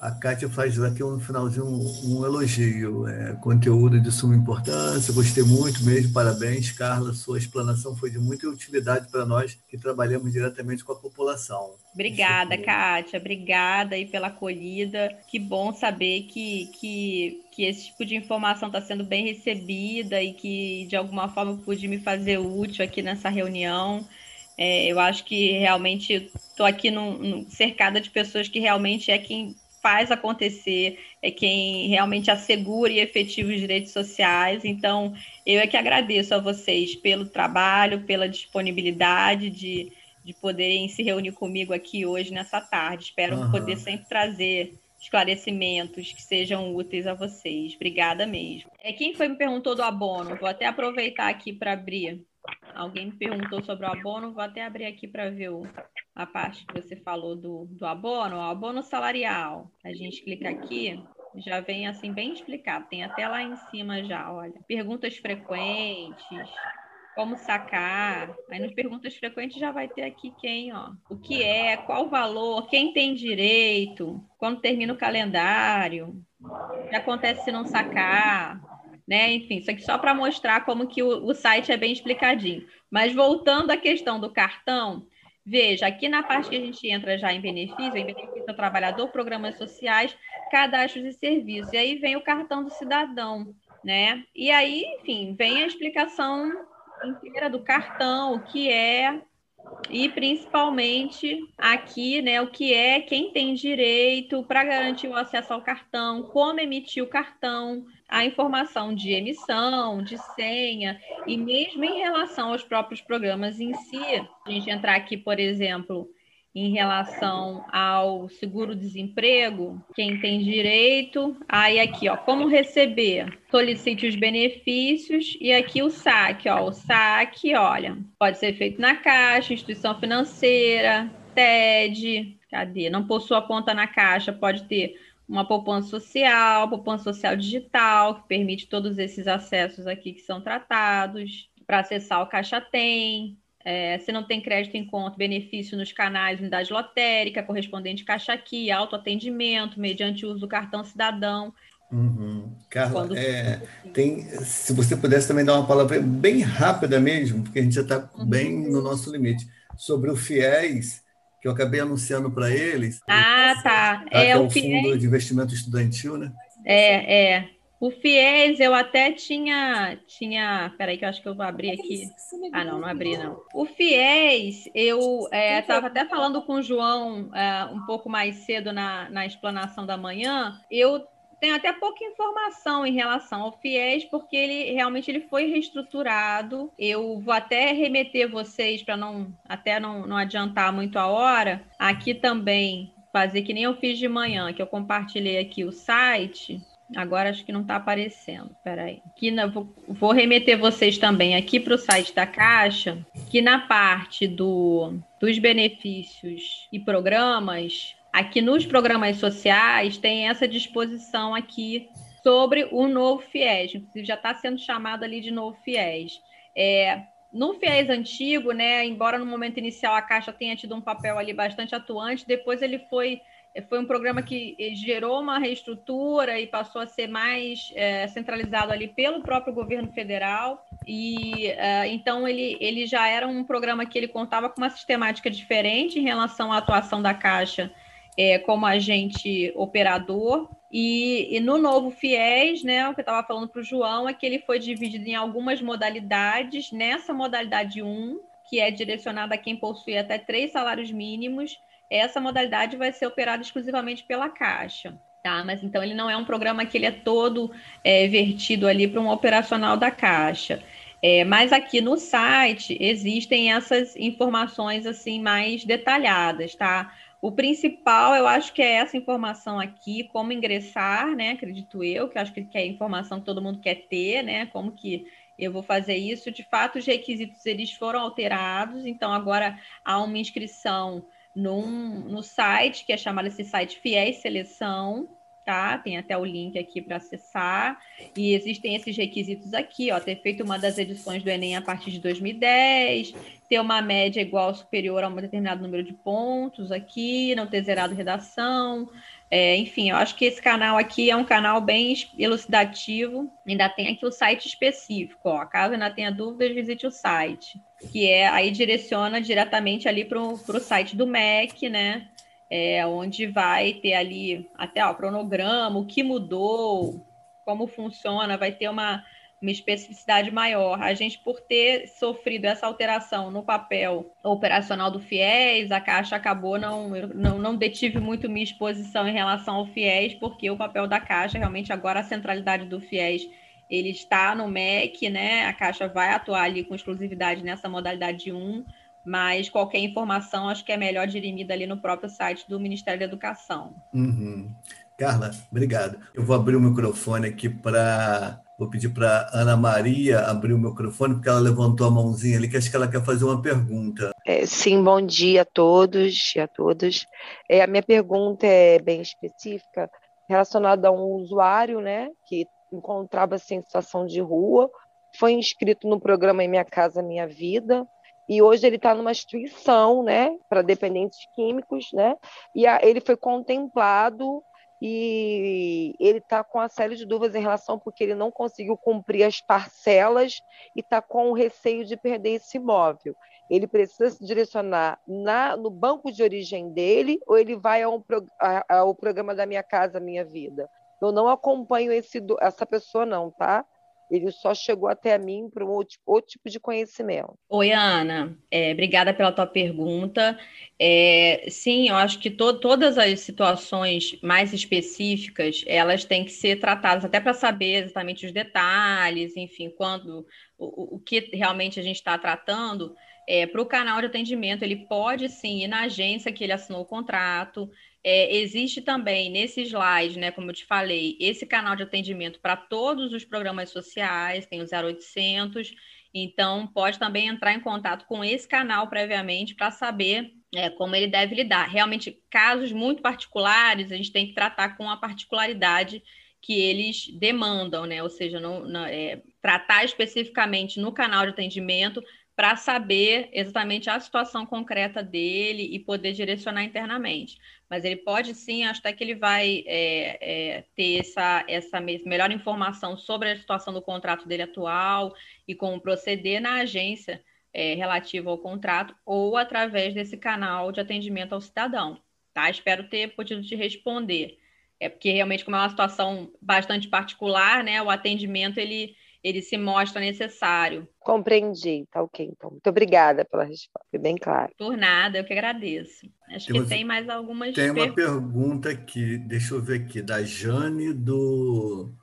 A Kátia faz aqui no finalzinho um, um elogio, é, conteúdo de suma importância, gostei muito mesmo, parabéns, Carla, sua explanação foi de muita utilidade para nós que trabalhamos diretamente com a população. Obrigada, Kátia, obrigada aí pela acolhida, que bom saber que, que, que esse tipo de informação está sendo bem recebida e que de alguma forma pude me fazer útil aqui nessa reunião. É, eu acho que realmente estou aqui num, num, cercada de pessoas que realmente é quem faz acontecer, é quem realmente assegura e efetiva os direitos sociais. Então, eu é que agradeço a vocês pelo trabalho, pela disponibilidade de, de poderem se reunir comigo aqui hoje, nessa tarde. Espero uhum. poder sempre trazer esclarecimentos que sejam úteis a vocês. Obrigada mesmo. É quem foi me perguntou do abono. Vou até aproveitar aqui para abrir. Alguém perguntou sobre o abono, vou até abrir aqui para ver o, a parte que você falou do, do abono, o abono salarial. A gente clica aqui, já vem assim bem explicado. Tem até lá em cima já, olha. Perguntas frequentes, como sacar. Aí nas perguntas frequentes já vai ter aqui quem, ó. O que é, qual o valor, quem tem direito, quando termina o calendário, o que acontece se não sacar, né? Enfim, isso aqui só para mostrar como que o, o site é bem explicadinho. Mas voltando à questão do cartão, Veja, aqui na parte que a gente entra já em benefício, em benefício ao trabalhador, programas sociais, cadastros e serviços. E aí vem o cartão do cidadão, né? E aí, enfim, vem a explicação inteira do cartão, o que é, e principalmente aqui, né, o que é, quem tem direito para garantir o acesso ao cartão, como emitir o cartão, a informação de emissão, de senha, e mesmo em relação aos próprios programas em si, a gente entrar aqui, por exemplo, em relação ao seguro-desemprego, quem tem direito, aí aqui, ó, como receber, solicite os benefícios e aqui o saque, ó, o saque, olha, pode ser feito na Caixa, instituição financeira, TED, cadê? Não possua conta na Caixa, pode ter uma poupança social, poupança social digital, que permite todos esses acessos aqui que são tratados. Para acessar o Caixa Tem, é, se não tem crédito em conta, benefício nos canais unidade lotérica, correspondente caixa aqui, autoatendimento, mediante uso do cartão cidadão. Uhum. Carla, é, tem, se você pudesse também dar uma palavra bem rápida mesmo, porque a gente já está uhum. bem no nosso limite, sobre o FIES, que eu acabei anunciando para eles. Ah, tá. É, é o, o Fundo de Investimento Estudantil, né? É, é. O FIES eu até tinha, tinha, peraí que eu acho que eu vou abrir aqui. Ah, não, não abri não. O FIES, eu estava é, até falando com o João é, um pouco mais cedo na, na explanação da manhã. Eu tenho até pouca informação em relação ao FIES, porque ele realmente ele foi reestruturado. Eu vou até remeter vocês para não até não, não adiantar muito a hora. Aqui também fazer que nem eu fiz de manhã, que eu compartilhei aqui o site. Agora acho que não está aparecendo. Peraí. Aqui na, vou, vou remeter vocês também aqui para o site da Caixa, que na parte do, dos benefícios e programas, aqui nos programas sociais tem essa disposição aqui sobre o novo FIES, inclusive já está sendo chamado ali de novo FIES. É, no FIES antigo, né, embora no momento inicial a Caixa tenha tido um papel ali bastante atuante, depois ele foi foi um programa que gerou uma reestrutura e passou a ser mais é, centralizado ali pelo próprio governo federal. E é, então ele, ele já era um programa que ele contava com uma sistemática diferente em relação à atuação da Caixa é, como agente operador. E, e, no novo FIES, né, o que eu estava falando para o João é que ele foi dividido em algumas modalidades. Nessa modalidade 1, que é direcionada a quem possui até três salários mínimos, essa modalidade vai ser operada exclusivamente pela Caixa. Tá, mas então ele não é um programa que ele é todo é, vertido ali para um operacional da Caixa. É, mas aqui no site existem essas informações assim mais detalhadas, tá? O principal, eu acho que é essa informação aqui, como ingressar, né? Acredito eu, que eu acho que é a informação que todo mundo quer ter, né? Como que eu vou fazer isso. De fato, os requisitos eles foram alterados, então agora há uma inscrição num, no site, que é chamado esse site Fiéis Seleção, tá? Tem até o link aqui para acessar. E existem esses requisitos aqui, ó, ter feito uma das edições do Enem a partir de 2010, ter uma média igual ou superior a um determinado número de pontos aqui, não ter zerado redação, É, enfim, eu acho que esse canal aqui é um canal bem elucidativo. Ainda tem aqui o site específico. Ó. Caso ainda tenha dúvidas, visite o site. Que é aí direciona diretamente ali para o site do MEC, né? É, onde vai ter ali até ó, o cronograma, o que mudou, como funciona, vai ter uma uma especificidade maior. A gente, por ter sofrido essa alteração no papel operacional do FIES, a Caixa acabou não, não, não detive muito minha exposição em relação ao FIES, porque o papel da Caixa, realmente agora a centralidade do FIES, ele está no MEC, né? A Caixa vai atuar ali com exclusividade nessa modalidade 1, mas qualquer informação acho que é melhor dirimida ali no próprio site do Ministério da Educação. Uhum. Carla, obrigado. Eu vou abrir o microfone aqui para Vou pedir para Ana Maria abrir o microfone, porque ela levantou a mãozinha ali, que acho que ela quer fazer uma pergunta. É, sim, bom dia a todos e a todas. É, a minha pergunta é bem específica, relacionada a um usuário né, que encontrava-se em situação de rua, foi inscrito no programa Em Minha Casa Minha Vida, e hoje ele está numa instituição né, para dependentes químicos, né, e a, ele foi contemplado e ele está com uma série de dúvidas em relação porque ele não conseguiu cumprir as parcelas e está com o receio de perder esse imóvel. Ele precisa se direcionar na, no banco de origem dele ou ele vai ao, ao programa da Minha Casa Minha Vida? Eu não acompanho esse, essa pessoa, não, tá? Ele só chegou até mim para um outro, outro, tipo de conhecimento. Oi, Ana. É, obrigada pela tua pergunta. É, sim, eu acho que to todas as situações mais específicas, elas têm que ser tratadas até para saber exatamente os detalhes, enfim, quando o, o que realmente a gente está tratando. É, para o canal de atendimento, ele pode sim ir na agência que ele assinou o contrato, é, existe também nesse slide, né, como eu te falei, esse canal de atendimento para todos os programas sociais, tem o 0800, então pode também entrar em contato com esse canal previamente para saber é, como ele deve lidar. Realmente, casos muito particulares, a gente tem que tratar com a particularidade que eles demandam, né? Ou seja, é, tratar especificamente no canal de atendimento para saber exatamente a situação concreta dele e poder direcionar internamente. Mas ele pode sim, acho até que ele vai é, é, ter essa, essa melhor informação sobre a situação do contrato dele atual e como proceder na agência é, relativa ao contrato ou através desse canal de atendimento ao cidadão. Tá? Espero ter podido te responder. É porque realmente, como é uma situação bastante particular, né, o atendimento ele ele se mostra necessário. Compreendi, tá ok. Então, muito obrigada pela resposta, foi bem claro. Por nada, eu que agradeço. Acho tem que tem mais algumas Tem uma pergunta aqui, deixa eu ver aqui, da Jane do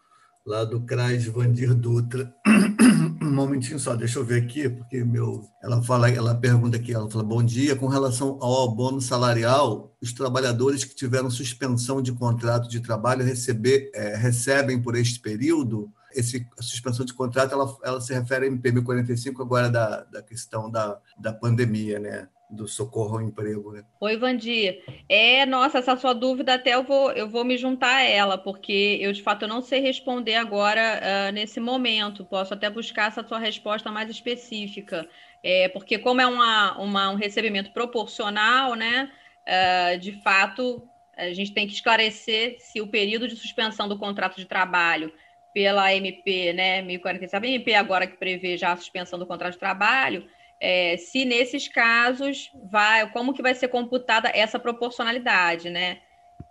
lá do CRAS Vandir Dutra. um momentinho só, deixa eu ver aqui, porque meu, ela fala, ela pergunta aqui, ela fala: "Bom dia, com relação ao abono salarial, os trabalhadores que tiveram suspensão de contrato de trabalho receber, é, recebem por este período esse, a suspensão de contrato ela, ela se refere a MP 1045 agora da, da questão da, da pandemia, né? do socorro ao emprego, né? Oi, Vandir. É, nossa, essa sua dúvida até eu vou, eu vou me juntar a ela, porque eu de fato não sei responder agora uh, nesse momento. Posso até buscar essa sua resposta mais específica. É, porque como é uma, uma, um recebimento proporcional, né? Uh, de fato, a gente tem que esclarecer se o período de suspensão do contrato de trabalho pela MP, né, 1047 MP agora que prevê já a suspensão do contrato de trabalho, é, se nesses casos vai, como que vai ser computada essa proporcionalidade, né?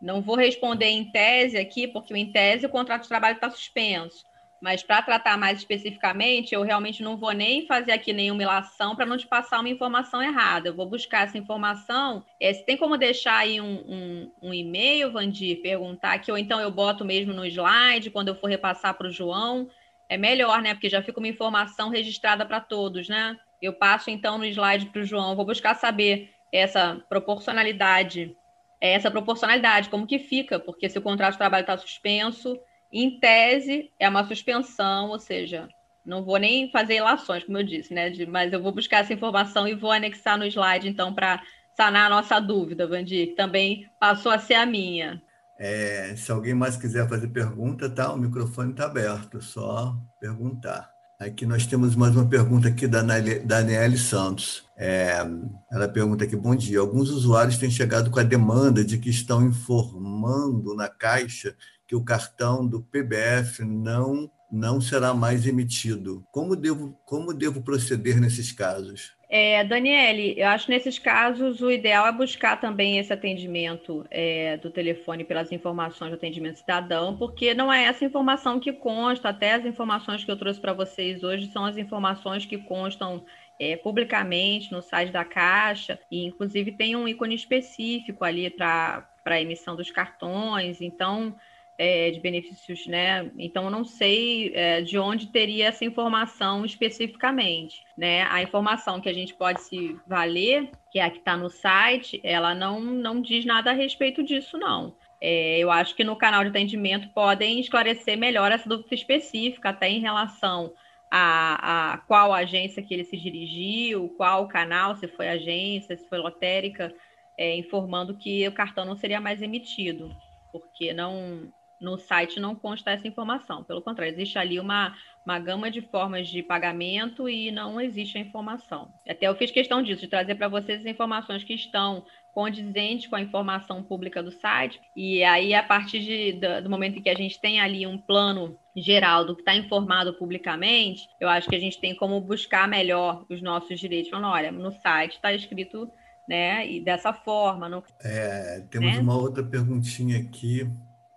Não vou responder em tese aqui, porque em tese o contrato de trabalho está suspenso. Mas para tratar mais especificamente, eu realmente não vou nem fazer aqui nenhuma ilação para não te passar uma informação errada. Eu vou buscar essa informação. É, se tem como deixar aí um, um, um e-mail, Vandir, perguntar aqui, ou então eu boto mesmo no slide quando eu for repassar para o João. É melhor, né? Porque já fica uma informação registrada para todos, né? Eu passo então no slide para o João. Vou buscar saber essa proporcionalidade, essa proporcionalidade, como que fica, porque se o contrato de trabalho está suspenso em tese, é uma suspensão, ou seja, não vou nem fazer ilações, como eu disse, né? De, mas eu vou buscar essa informação e vou anexar no slide, então, para sanar a nossa dúvida, Vandir, que também passou a ser a minha. É, se alguém mais quiser fazer pergunta, tá? O microfone está aberto, só perguntar. Aqui nós temos mais uma pergunta aqui da Daniele Santos. É, ela pergunta aqui: bom dia. Alguns usuários têm chegado com a demanda de que estão informando na Caixa que o cartão do PBF não não será mais emitido. Como devo, como devo proceder nesses casos? É, Daniele, eu acho que nesses casos o ideal é buscar também esse atendimento é, do telefone pelas informações do atendimento cidadão, porque não é essa informação que consta, até as informações que eu trouxe para vocês hoje são as informações que constam é, publicamente no site da Caixa, e inclusive tem um ícone específico ali para a emissão dos cartões, então é, de benefícios, né? Então, eu não sei é, de onde teria essa informação especificamente, né? A informação que a gente pode se valer, que é a que está no site, ela não, não diz nada a respeito disso, não. É, eu acho que no canal de atendimento podem esclarecer melhor essa dúvida específica, até em relação a, a qual agência que ele se dirigiu, qual canal, se foi agência, se foi lotérica, é, informando que o cartão não seria mais emitido, porque não no site não consta essa informação. Pelo contrário, existe ali uma, uma gama de formas de pagamento e não existe a informação. Até eu fiz questão disso, de trazer para vocês as informações que estão condizentes com a informação pública do site. E aí, a partir de, do, do momento em que a gente tem ali um plano geral do que está informado publicamente, eu acho que a gente tem como buscar melhor os nossos direitos. Falando, olha, no site está escrito né, e dessa forma. No... É, temos né? uma outra perguntinha aqui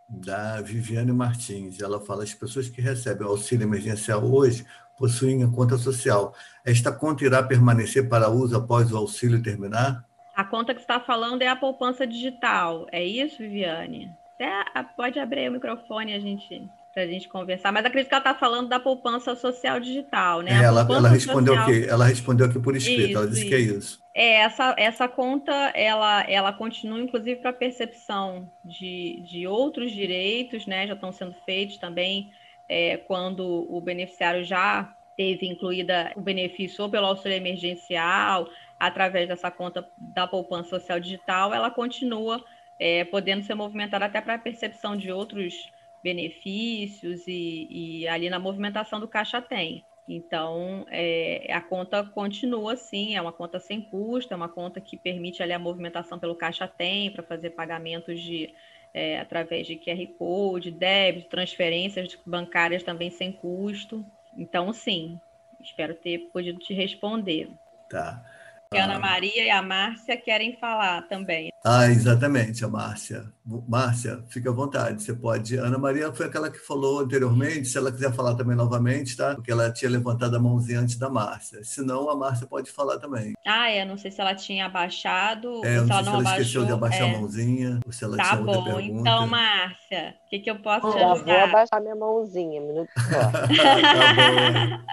da Viviane Martins. Ela fala: as pessoas que recebem o auxílio emergencial hoje possuem a conta social. Esta conta irá permanecer para uso após o auxílio terminar? A conta que está falando é a poupança digital. É isso, Viviane? Até pode abrir o microfone a gente para a gente conversar. Mas acredito que ela está falando da poupança social digital, né? É, ela, ela, respondeu social... aqui, ela respondeu aqui por escrito, isso, ela disse isso. que é isso. É, essa, essa conta, ela, ela continua, inclusive, para percepção de, de outros direitos, né? Já estão sendo feitos também é, quando o beneficiário já teve incluída o benefício ou pelo auxílio emergencial, através dessa conta da poupança social digital, ela continua é, podendo ser movimentada até para a percepção de outros benefícios e, e, ali na movimentação do caixa tem. Então, é, a conta continua assim, é uma conta sem custo, é uma conta que permite ali a movimentação pelo caixa tem para fazer pagamentos de é, através de QR Code, débito, transferências bancárias também sem custo. Então, sim, espero ter podido te responder. Tá. A Ana Maria e a Márcia querem falar também. Ah, exatamente, a Márcia. Márcia, fica à vontade, você pode. Ana Maria foi aquela que falou anteriormente, se ela quiser falar também novamente, tá? Porque ela tinha levantado a mãozinha antes da Márcia. Se não, a Márcia pode falar também. Ah, é, não sei se ela tinha abaixado. É, ou se ela não, se ela esqueceu de abaixar é. a mãozinha, ou se ela tá tinha bom, outra pergunta. Então, Márcia, o que, que eu posso oh, te ajudar? Vou abaixar minha mãozinha, um minuto só. tá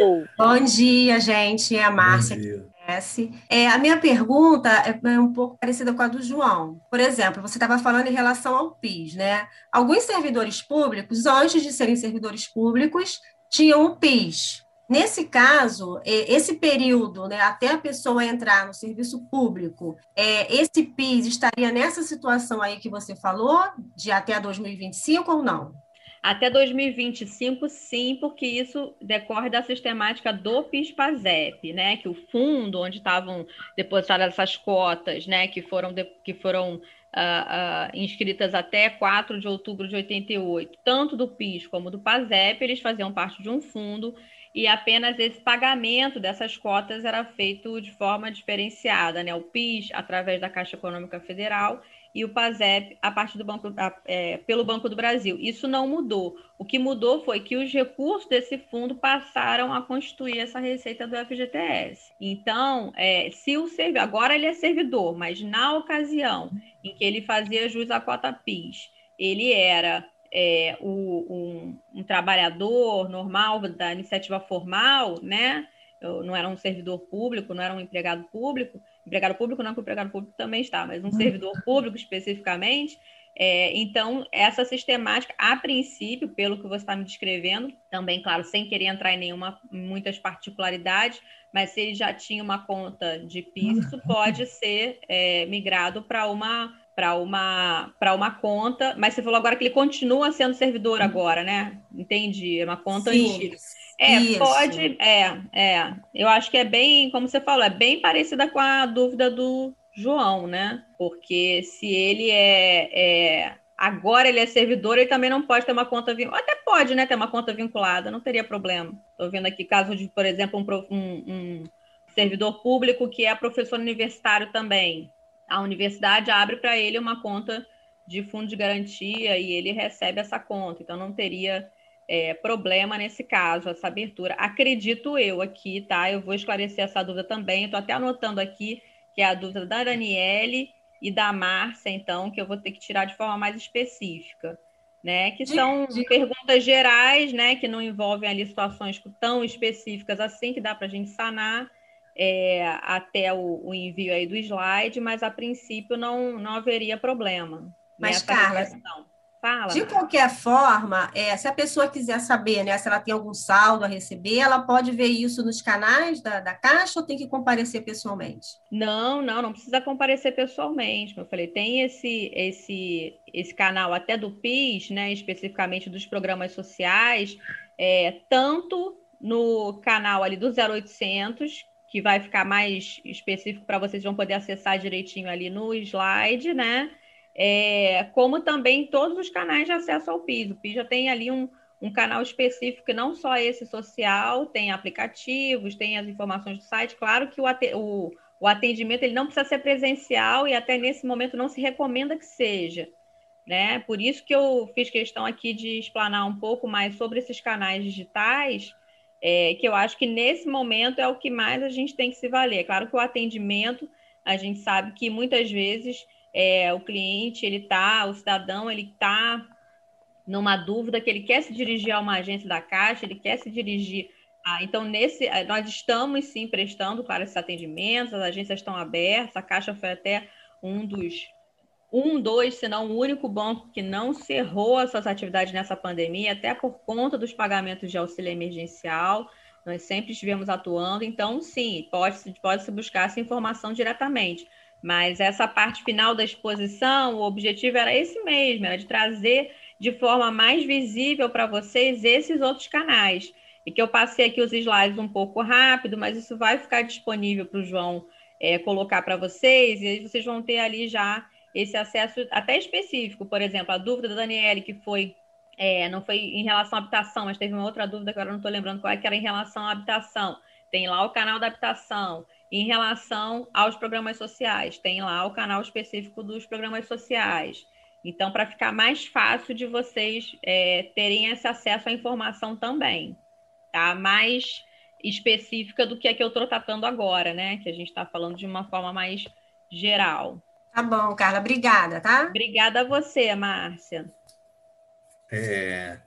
bom. bom dia, gente. É a Márcia. Dia. É, a minha pergunta é, é um pouco parecida com a do João. Por exemplo, você estava falando em relação ao PIS, né? Alguns servidores públicos, antes de serem servidores públicos, tinham o PIS. Nesse caso, esse período, né, até a pessoa entrar no serviço público, é, esse PIS estaria nessa situação aí que você falou, de até 2025 ou não? Até 2025, sim, porque isso decorre da sistemática do PIS-PASEP, né? Que o fundo onde estavam depositadas essas cotas, né? Que foram, de, que foram uh, uh, inscritas até 4 de outubro de 88, tanto do PIS como do PASEP, eles faziam parte de um fundo e apenas esse pagamento dessas cotas era feito de forma diferenciada, né? O PIS através da Caixa Econômica Federal e o PASEP a partir do banco, é, pelo Banco do Brasil. Isso não mudou. O que mudou foi que os recursos desse fundo passaram a constituir essa receita do FGTS. Então, é, se o servidor, agora ele é servidor, mas na ocasião em que ele fazia jus à cota PIS, ele era é, o, um, um trabalhador normal da iniciativa formal, né? Não era um servidor público, não era um empregado público, empregado público não, que o empregado público também está, mas um servidor público especificamente. É, então, essa sistemática, a princípio, pelo que você está me descrevendo, também, claro, sem querer entrar em nenhuma muitas particularidades, mas se ele já tinha uma conta de PIS, isso pode ser é, migrado para uma para uma para uma conta, mas você falou agora que ele continua sendo servidor agora, né? Entendi, é uma conta Sim. antiga. É, Isso. pode, é, é. Eu acho que é bem, como você falou, é bem parecida com a dúvida do João, né? Porque se ele é, é agora ele é servidor, ele também não pode ter uma conta vinculada. Até pode, né, ter uma conta vinculada, não teria problema. Estou vendo aqui caso de, por exemplo, um, um, um servidor público que é professor universitário também. A universidade abre para ele uma conta de fundo de garantia e ele recebe essa conta. Então não teria é, problema nesse caso, essa abertura. Acredito eu aqui, tá? Eu vou esclarecer essa dúvida também. Estou até anotando aqui que é a dúvida da Daniele e da Márcia, então, que eu vou ter que tirar de forma mais específica, né? Que são de, perguntas gerais, né? Que não envolvem ali situações tão específicas assim, que dá para a gente sanar é, até o, o, envio aí do slide, mas a princípio não, não haveria problema. Mas, Carla, Fala. De qualquer forma, é, se a pessoa quiser saber né, se ela tem algum saldo a receber, ela pode ver isso nos canais da, da Caixa ou tem que comparecer pessoalmente? Não, não, não precisa comparecer pessoalmente. Como eu falei, tem esse, esse, esse canal até do PIS, né, especificamente dos programas sociais, é, tanto no canal ali do 0800, que vai ficar mais específico para vocês vão poder acessar direitinho ali no slide, né? É, como também todos os canais de acesso ao PIS. O PIS já tem ali um, um canal específico, não só esse social, tem aplicativos, tem as informações do site. Claro que o, o, o atendimento ele não precisa ser presencial e até nesse momento não se recomenda que seja. Né? Por isso que eu fiz questão aqui de explanar um pouco mais sobre esses canais digitais, é, que eu acho que nesse momento é o que mais a gente tem que se valer. Claro que o atendimento, a gente sabe que muitas vezes é, o cliente, ele tá, o cidadão, ele está numa dúvida que ele quer se dirigir a uma agência da Caixa, ele quer se dirigir então, nesse, eh, nós estamos sim prestando para esses atendimentos, as agências estão abertas, a Caixa foi até um dos um, dois, se não o único banco que não cerrou as suas atividades nessa pandemia, até por conta dos pagamentos de auxílio emergencial. Nós sempre estivemos atuando, então, sim, pode-se pode -se buscar essa informação diretamente. Mas essa parte final da exposição, o objetivo era esse mesmo, era de trazer de forma mais visível para vocês esses outros canais. E que eu passei aqui os slides um pouco rápido, mas isso vai ficar disponível para o João é, colocar para vocês, e aí vocês vão ter ali já esse acesso até específico. Por exemplo, a dúvida da Daniele, que foi, é, não foi em relação à habitação, mas teve uma outra dúvida que agora não estou lembrando qual é, que era em relação à habitação. Tem lá o canal da habitação em relação aos programas sociais. Tem lá o canal específico dos programas sociais. Então, para ficar mais fácil de vocês é, terem esse acesso à informação também, tá? Mais específica do que a que eu estou tratando agora, né? Que a gente está falando de uma forma mais geral. Tá bom, Carla, obrigada, tá? Obrigada a você, Márcia. É,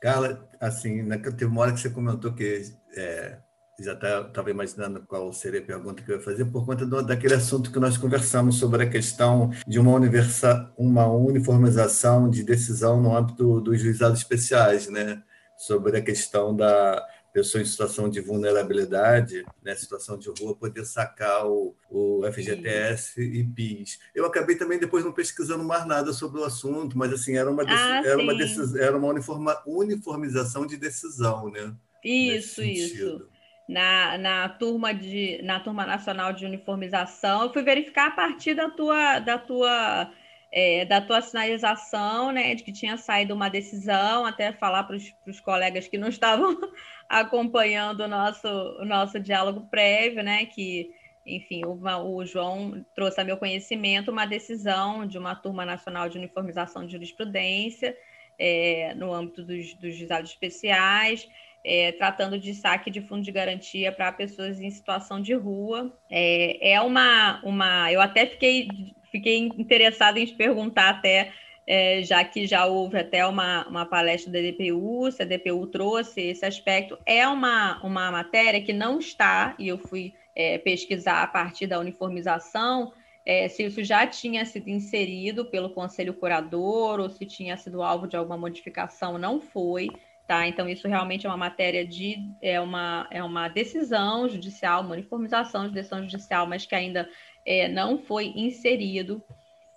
Carla, assim, teve uma hora que você comentou que é, já estava tá, imaginando qual seria a pergunta que eu ia fazer, por conta do, daquele assunto que nós conversamos sobre a questão de uma, universa, uma uniformização de decisão no âmbito dos juizados especiais, né? sobre a questão da pessoa em situação de vulnerabilidade, né, situação de rua, poder sacar o, o FGTS sim. e PIS. Eu acabei também depois não pesquisando mais nada sobre o assunto, mas assim era uma, ah, era, uma decis, era uma uniforma, uniformização de decisão, né? Isso, isso na, na turma de na turma nacional de uniformização. Eu fui verificar a partir da tua da tua é, da tua sinalização, né, de que tinha saído uma decisão, até falar para os colegas que não estavam acompanhando o nosso, o nosso diálogo prévio, né, que, enfim, o, João trouxe a meu conhecimento uma decisão de uma turma nacional de uniformização de jurisprudência, é, no âmbito dos, dos especiais, é, tratando de saque de fundo de garantia para pessoas em situação de rua. É, é uma, uma. Eu até fiquei, fiquei interessada em te perguntar até. É, já que já houve até uma, uma palestra da DPU, se a DPU trouxe esse aspecto, é uma, uma matéria que não está, e eu fui é, pesquisar a partir da uniformização, é, se isso já tinha sido inserido pelo Conselho Curador ou se tinha sido alvo de alguma modificação, não foi. Tá? Então, isso realmente é uma matéria de é uma, é uma decisão judicial, uma uniformização de decisão judicial, mas que ainda é, não foi inserido.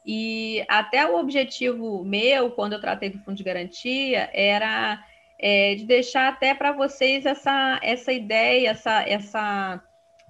E até o objetivo meu, quando eu tratei do fundo de garantia, era é, de deixar até para vocês essa, essa ideia, essa, essa,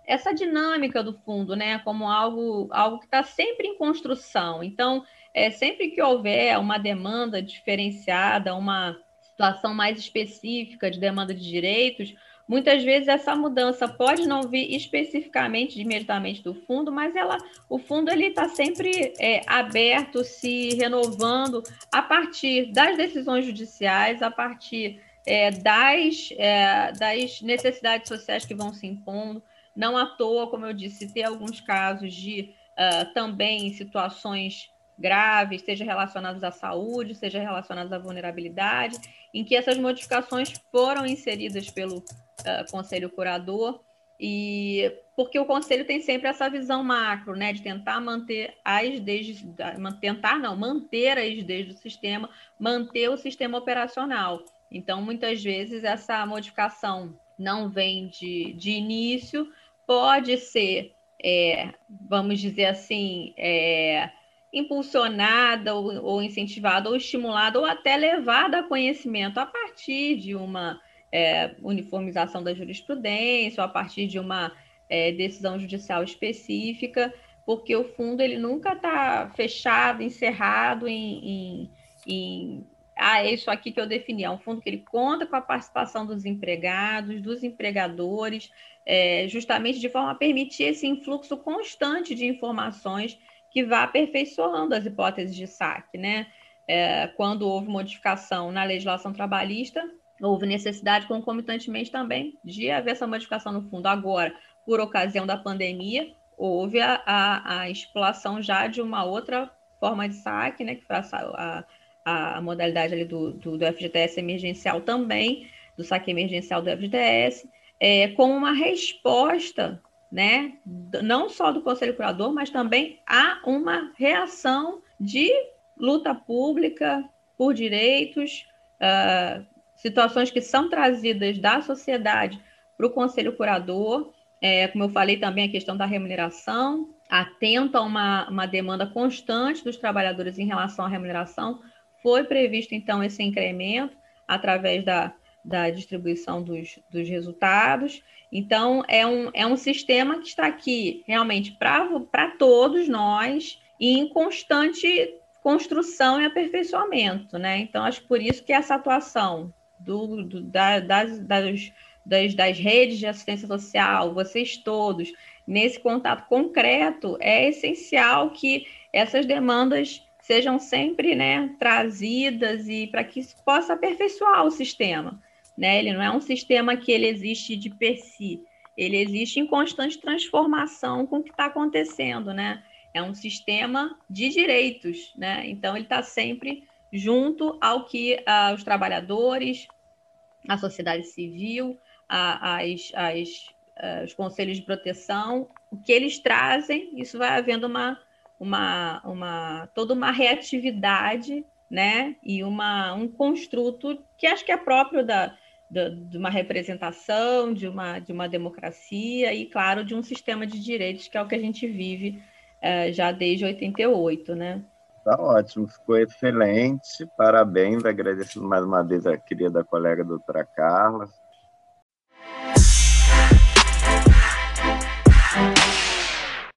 essa dinâmica do fundo, né? Como algo, algo que está sempre em construção. Então, é, sempre que houver uma demanda diferenciada, uma situação mais específica de demanda de direitos, muitas vezes essa mudança pode não vir especificamente imediatamente do fundo, mas ela, o fundo ele está sempre é, aberto, se renovando a partir das decisões judiciais, a partir é, das, é, das necessidades sociais que vão se impondo. Não à toa, como eu disse, ter alguns casos de uh, também situações graves, seja relacionados à saúde, seja relacionados à vulnerabilidade, em que essas modificações foram inseridas pelo uh, Conselho Curador, e porque o Conselho tem sempre essa visão macro, né, de tentar manter as desde tentar não, manter as desde do sistema, manter o sistema operacional. Então, muitas vezes essa modificação não vem de, de início, pode ser, é, vamos dizer assim, é, impulsionada ou, ou, incentivada ou estimulada ou até levada a conhecimento a partir de uma é, uniformização da jurisprudência ou a partir de uma é, decisão judicial específica, porque o fundo ele nunca está fechado, encerrado em, em, em ah, é isso aqui que eu defini, é um fundo que ele conta com a participação dos empregados, dos empregadores, é, justamente de forma a permitir esse influxo constante de informações que vá aperfeiçoando as hipóteses de saque, né? É, quando houve modificação na legislação trabalhista, houve necessidade concomitantemente também de haver essa modificação no fundo. Agora, por ocasião da pandemia, houve a, a, a estipulação já de uma outra forma de saque, né? Que foi a, a, a modalidade ali do, do, do, FGTS emergencial também, do saque emergencial do FGTS, é, como uma resposta né, não só do Conselho Curador, mas também há uma reação de luta pública por direitos, uh, situações que são trazidas da sociedade para o Conselho Curador, é, como eu falei também, a questão da remuneração, atento a uma, uma demanda constante dos trabalhadores em relação à remuneração, foi previsto, então, esse incremento através da, da distribuição dos, dos resultados, então, é um, é um sistema que está aqui realmente para todos nós e em constante construção e aperfeiçoamento, né? Então, acho por isso que essa atuação do, do da, das, das, das, das redes de assistência social, vocês todos, nesse contato concreto, é essencial que essas demandas sejam sempre né, trazidas e para que isso possa aperfeiçoar o sistema né? Ele não é um sistema que ele existe de per si, ele existe em constante transformação com o que está acontecendo, né? É um sistema de direitos, né? Então ele está sempre junto ao que uh, os trabalhadores, a sociedade civil, a, as, as, uh, os conselhos de proteção, o que eles trazem, isso vai havendo uma, uma, uma toda uma reatividade, né? E uma, um construto que acho que é próprio da, de uma representação, de uma, de uma democracia e, claro, de um sistema de direitos, que é o que a gente vive é, já desde 88, né? Tá ótimo, ficou excelente, parabéns, agradeço mais uma vez a querida colega doutora Carla,